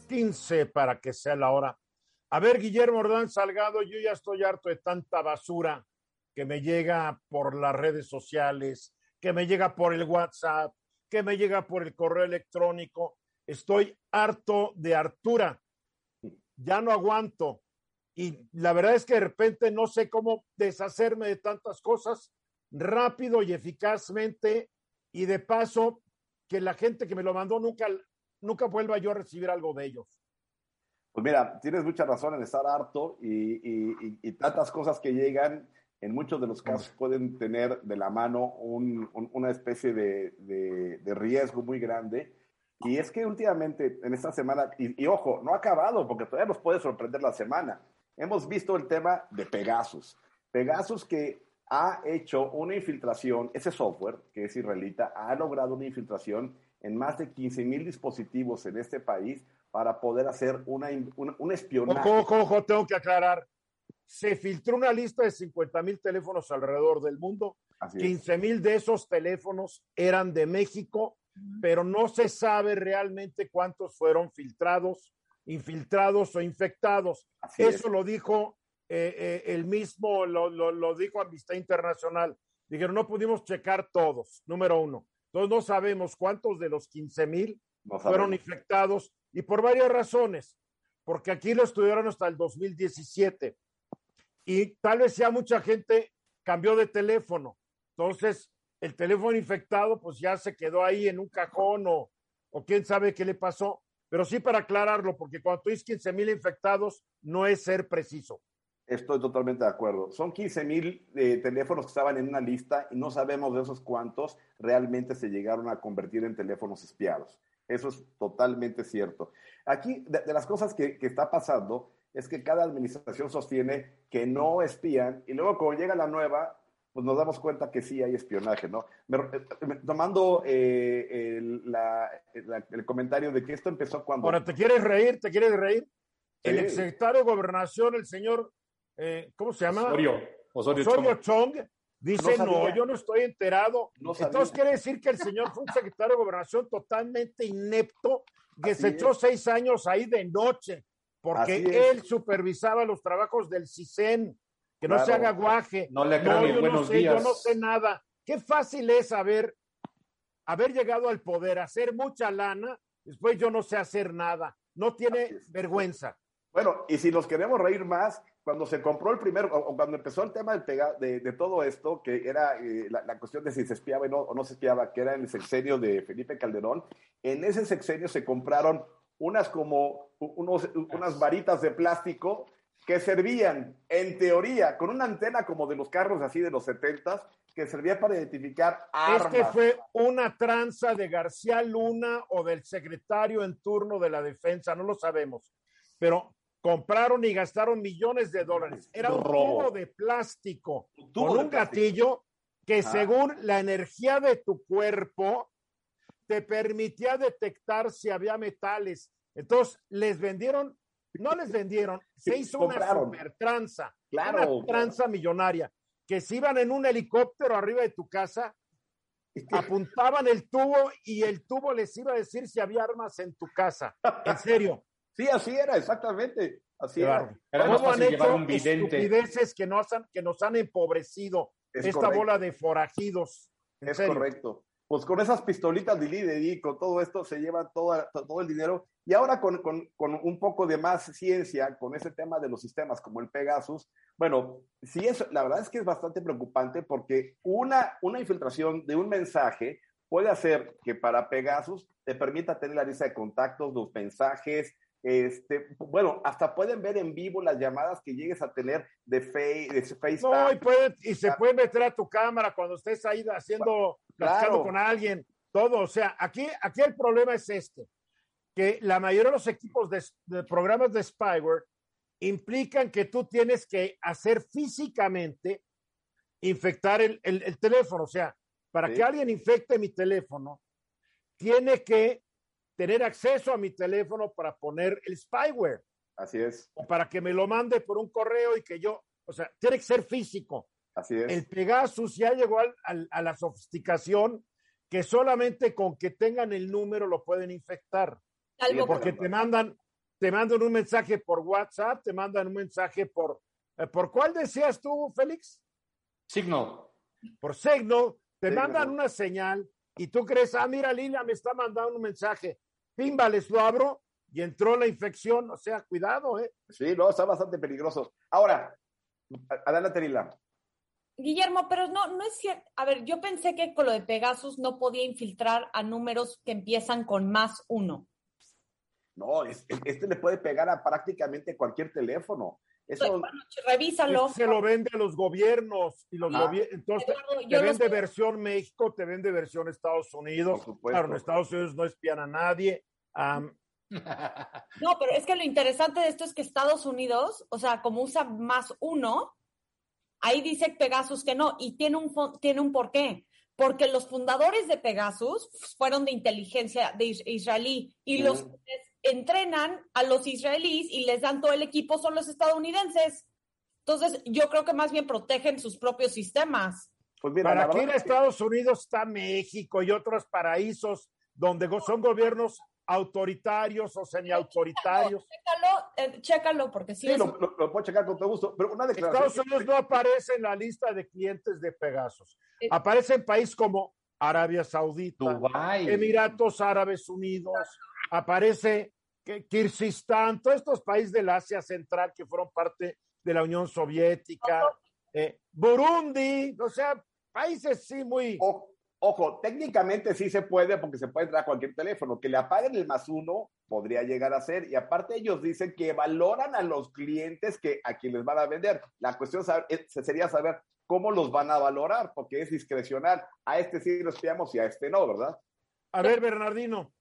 15 para que sea la hora. A ver, Guillermo Ordán Salgado, yo ya estoy harto de tanta basura que me llega por las redes sociales, que me llega por el WhatsApp, que me llega por el correo electrónico. Estoy harto de Artura. Ya no aguanto. Y la verdad es que de repente no sé cómo deshacerme de tantas cosas rápido y eficazmente y de paso que la gente que me lo mandó nunca, nunca vuelva yo a recibir algo de ellos. Pues mira, tienes mucha razón en estar harto y, tantas cosas que llegan, en muchos de los casos pueden tener de la mano una especie de, riesgo muy grande. Y es que últimamente, en esta semana, y, y, ojo, no ha acabado, porque todavía nos puede sorprender la semana. Hemos visto el tema de Pegasus. Pegasus que ha hecho una infiltración, ese software que es israelita, ha logrado una infiltración en más de 15 mil dispositivos en este país para poder hacer una, un espionaje. Ojo, ojo, tengo que aclarar. Se filtró una lista de 50 mil teléfonos alrededor del mundo. 15 mil de esos teléfonos eran de México, pero no se sabe realmente cuántos fueron filtrados, infiltrados o infectados. Eso lo dijo eh, eh, el mismo, lo, lo, dijo Amistad Internacional. Dijeron, no pudimos checar todos, número uno. Entonces no sabemos cuántos de los 15 mil fueron infectados y por varias razones, porque aquí lo estudiaron hasta el 2017 y tal vez ya mucha gente cambió de teléfono. Entonces, el teléfono infectado pues ya se quedó ahí en un cajón o, o quién sabe qué le pasó. Pero sí para aclararlo, porque cuando tú dices 15 mil infectados, no es ser preciso. Estoy totalmente de acuerdo. Son 15 mil eh, teléfonos que estaban en una lista y no sabemos de esos cuántos realmente se llegaron a convertir en teléfonos espiados. Eso es totalmente cierto. Aquí, de, las cosas que, que, está pasando, es que cada administración sostiene que no espían y luego cuando llega la nueva, pues nos damos cuenta que sí hay espionaje, ¿no? Eh, tomando eh, el, el, comentario de que esto empezó cuando... Ahora, ¿te quieres reír? ¿Te quieres reír? El exsecretario de Gobernación, el señor eh, ¿cómo se llama? Osorio. Osorio, Chong. Dice, no, yo no estoy enterado. Entonces quiere decir que el señor fue un secretario de gobernación totalmente inepto, que se echó seis años ahí de noche, porque él supervisaba los trabajos del CISEN, que no se haga guaje. No le no, yo no sé, Yo no sé nada. Qué fácil es haber, haber llegado al poder, hacer mucha lana, después yo no sé hacer nada. No tiene vergüenza. Bueno, y si nos queremos reír más, cuando se compró el primero, o, cuando empezó el tema de, de, todo esto, que era eh, la, cuestión de si se espiaba o no se espiaba, que era en el sexenio de Felipe Calderón, en ese sexenio se compraron unas como unos, unas varitas de plástico que servían, en teoría, con una antena como de los carros así de los setentas, que servía para identificar armas. Es que fue una tranza de García Luna o del secretario en turno de la defensa, no lo sabemos. Pero compraron y gastaron millones de dólares. Era un tubo de plástico con un gatillo que según la energía de tu cuerpo te permitía detectar si había metales. Entonces, les vendieron, no les vendieron, se hizo una super tranza, claro, una tranza millonaria, que se iban en un helicóptero arriba de tu casa, apuntaban el tubo y el tubo les iba a decir si había armas en tu casa. En serio. Sí, así era, exactamente. Así era. ¿Cómo han hecho un estupideces que nos han, que nos han empobrecido esta bola de forajidos? Es correcto. Pues con esas pistolitas de y con todo esto se lleva todo, todo el dinero. Y ahora con, con, con, un poco de más ciencia, con ese tema de los sistemas como el Pegasus, bueno, sí es, la verdad es que es bastante preocupante porque una, una infiltración de un mensaje puede hacer que para Pegasus te permita tener la lista de contactos, los mensajes, este, bueno, hasta pueden ver en vivo las llamadas que llegues a tener de, face, de FaceTime. No, y, se puede meter a tu cámara cuando estés ahí haciendo, platicando con alguien, todo. O sea, aquí, aquí el problema es este, que la mayoría de los equipos de, programas de spyware implican que tú tienes que hacer físicamente infectar el, teléfono. O sea, para que alguien infecte mi teléfono, tiene que tener acceso a mi teléfono para poner el spyware. Así es. O para que me lo mande por un correo y que yo, o sea, tiene que ser físico. Así es. El Pegasus ya llegó al, a la sofisticación que solamente con que tengan el número lo pueden infectar. Algo Porque te mandan, te mandan un mensaje por WhatsApp, te mandan un mensaje por, eh, ¿por cuál decías tú, Félix? Signo. Por Signal, te Signal. mandan una señal y tú crees, ah, mira, Lila me está mandando un mensaje. Pimba, les lo abro y entró la infección. O sea, cuidado, ¿eh? Sí, no, está bastante peligroso. Ahora, adelante, Lila. Guillermo, pero no, no es cierto. A ver, yo pensé que con lo de Pegasus no podía infiltrar a números que empiezan con más uno. No, es- este le puede pegar a prácticamente cualquier teléfono. Eso, revísalo. Se lo vende a los gobiernos y los Ah. gobier- entonces Eduardo, te vende versión México, te vende versión Estados Unidos. Por supuesto. Claro, en Estados Unidos no espían a nadie. No, pero es que lo interesante de esto es que Estados Unidos, o sea, como usa más uno, ahí dice Pegasus que no, y tiene un, tiene un porqué. Porque los fundadores de Pegasus fueron de inteligencia de is- israelí y los Mm. Entrenan a los israelíes y les dan todo el equipo son los estadounidenses. Entonces, yo creo que más bien protegen sus propios sistemas. pues mira, para aquí en Estados Unidos está México y otros paraísos donde son gobiernos autoritarios o semiautoritarios. Chécalo, eh, chécalo, porque sí, Sí, es- lo, lo- lo puedo checar con todo gusto, pero una declaración. Estados Unidos no aparece en la lista de clientes de Pegasus. Eh. Aparece en países como Arabia Saudita, Dubái. Emiratos Árabes Unidos, aparece que- Kirguistán, todos estos países del Asia Central que fueron parte de la Unión Soviética, eh, Burundi, o sea, países sí muy... O- ojo, técnicamente sí se puede porque se puede entrar a cualquier teléfono. Que le apaguen el más uno podría llegar a ser. Y aparte ellos dicen que valoran a los clientes que a quienes van a vender. La cuestión saber- es- sería saber cómo los van a valorar, porque es discrecional. A este sí lo espiamos y a este no, ¿verdad? A ver, Bernardino,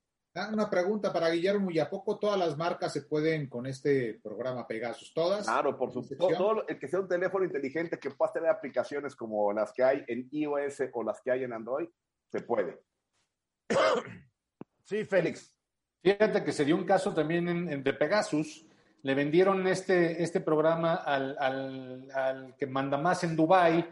Una pregunta para Guillermo, ¿y a poco todas las marcas se pueden con este programa Pegasus? ¿Todas? Claro, por supuesto. Todo el que sea un teléfono inteligente que pueda tener aplicaciones como las que hay en iOS o las que hay en Android, se puede. sí, Félix. Fíjate que se dio un caso también en, en- de Pegasus. Le vendieron este, este programa al, al- al que manda más en Dubai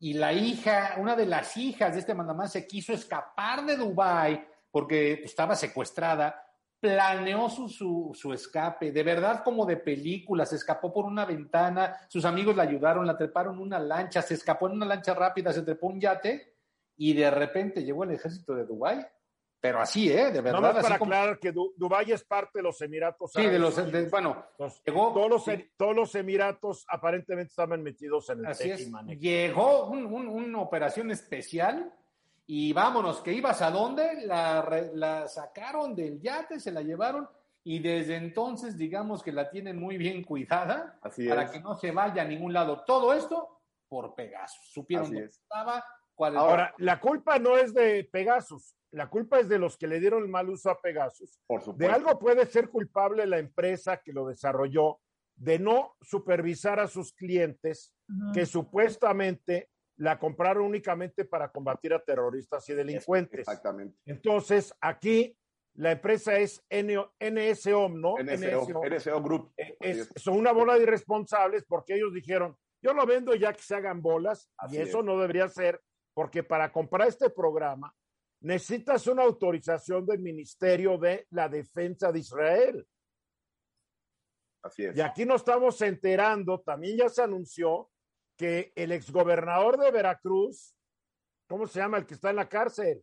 y la hija, una de las hijas de este mandamás se quiso escapar de Dubai porque estaba secuestrada, planeó su, su, su escape, de verdad como de película, se escapó por una ventana, sus amigos la ayudaron, la treparon una lancha, se escapó en una lancha rápida, se trepó un yate y de repente llegó el ejército de Dubai. Pero así, ¿eh? De verdad. Nada más para como- aclarar que Du- Dubái es parte de los Emiratos Sí, de Árabes los, de- bueno, Entonces, llegó, todos, los, sí, todos los Emiratos aparentemente estaban metidos en el así es, llegó un- un- una operación especial y vámonos, que ibas a dónde, la, sacaron del yate, se la llevaron y desde entonces digamos que la tienen muy bien cuidada Así para es. que no se vaya a ningún lado. Todo esto por Pegasus. Supieron Así dónde es. estaba, cuál Ahora, la culpa no es de Pegasus, la culpa es de los que le dieron el mal uso a Pegasus. Por De algo puede ser culpable la empresa que lo desarrolló de no supervisar a sus clientes que supuestamente la compraron únicamente para combatir a terroristas y delincuentes. Exactamente. Entonces, aquí la empresa es NSOM, ¿no? NSO, NSO Group. Eh, es. son una bola de irresponsables porque ellos dijeron, yo lo vendo ya que se hagan bolas Así y eso es. no debería ser porque para comprar este programa necesitas una autorización del Ministerio de la Defensa de Israel. Así es. Y aquí nos estamos enterando, también ya se anunció que el exgobernador de Veracruz, ¿cómo se llama el que está en la cárcel?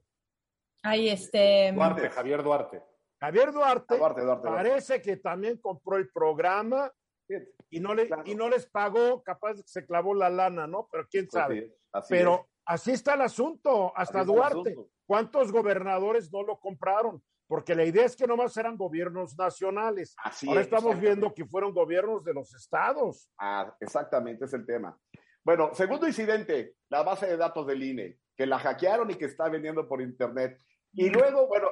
Ahí este. Duarte, Javier Duarte. Javier Duarte, Duarte, Duarte, Duarte. parece que también compró el programa y no le Claro. y no les pagó, capaz que se clavó la lana, ¿no? Pero quién sabe. así es, así Pero es. así está el asunto, hasta Así Duarte. asunto. ¿Cuántos gobernadores no lo compraron? Porque la idea es que nomás eran gobiernos nacionales. Así Ahora es, estamos viendo que fueron gobiernos de los estados. Ah, exactamente, es el tema. Bueno, segundo incidente, la base de datos del INE, que la hackearon y que está vendiendo por internet. Y luego, bueno,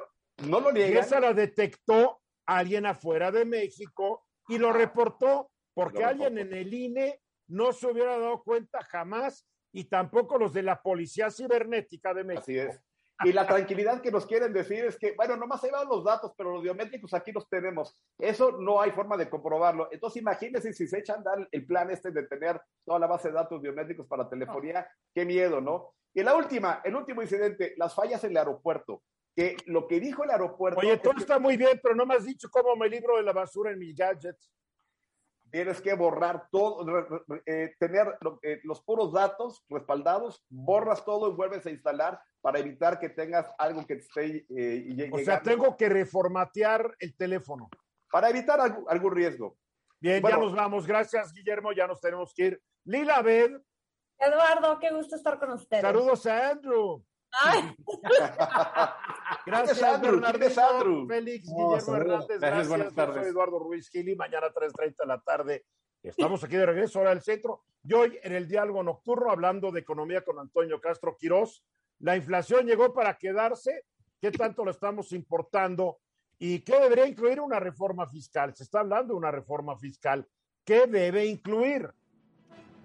no lo Y niegan. esa la detectó alguien afuera de México y lo Ajá. reportó porque Lo alguien reportó. en el INE no se hubiera dado cuenta jamás y tampoco los de la Policía Cibernética de México. Así es. Y la tranquilidad que nos quieren decir es que, bueno, nomás se van los datos, pero los biométricos aquí los tenemos. Eso no hay forma de comprobarlo. Entonces, imagínense si se echan dar el plan este de tener toda la base de datos biométricos para telefonía, qué miedo, ¿no? Y la última, el último incidente, las fallas en el aeropuerto. Que lo que dijo el aeropuerto. Oye, todo está muy bien, pero no me has dicho cómo me libro de la basura en mis gadgets tienes que borrar todo, eh, tener eh, los puros datos respaldados, borras todo y vuelves a instalar para evitar que tengas algo que esté eh, O sea, tengo que reformatear el teléfono. Para evitar algún, riesgo. Bien, ya nos vamos. Gracias, Guillermo. Ya nos tenemos que ir. Lila Bed. Eduardo, qué gusto estar con ustedes. Saludos a Andrew. gracias, Andrew. Andrew? Félix, Guillermo Hernández. Gracias, buenas tardes. Soy Eduardo Ruiz Gili. Mañana 3.30 de la tarde. Estamos aquí de regreso, ahora del centro. Y hoy en el diálogo nocturno, hablando de economía con Antonio Castro Quirós. La inflación llegó para quedarse. ¿Qué tanto lo estamos importando? ¿Y qué debería incluir una reforma fiscal? Se está hablando de una reforma fiscal. ¿Qué debe incluir?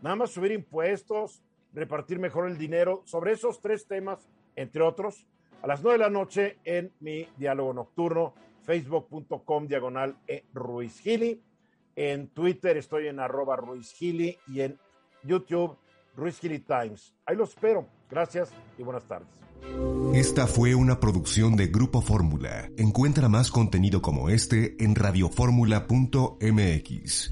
Nada más subir impuestos, repartir mejor el dinero. Sobre esos tres temas entre otros, a las nueve de la noche en mi diálogo nocturno, facebook.com diagonal e Ruiz Gili. En Twitter estoy en arroba Ruiz Gili y en YouTube Ruiz Gili Times. Ahí los espero. Gracias y buenas tardes. Esta fue una producción de Grupo Fórmula. Encuentra más contenido como este en radioformula.mx.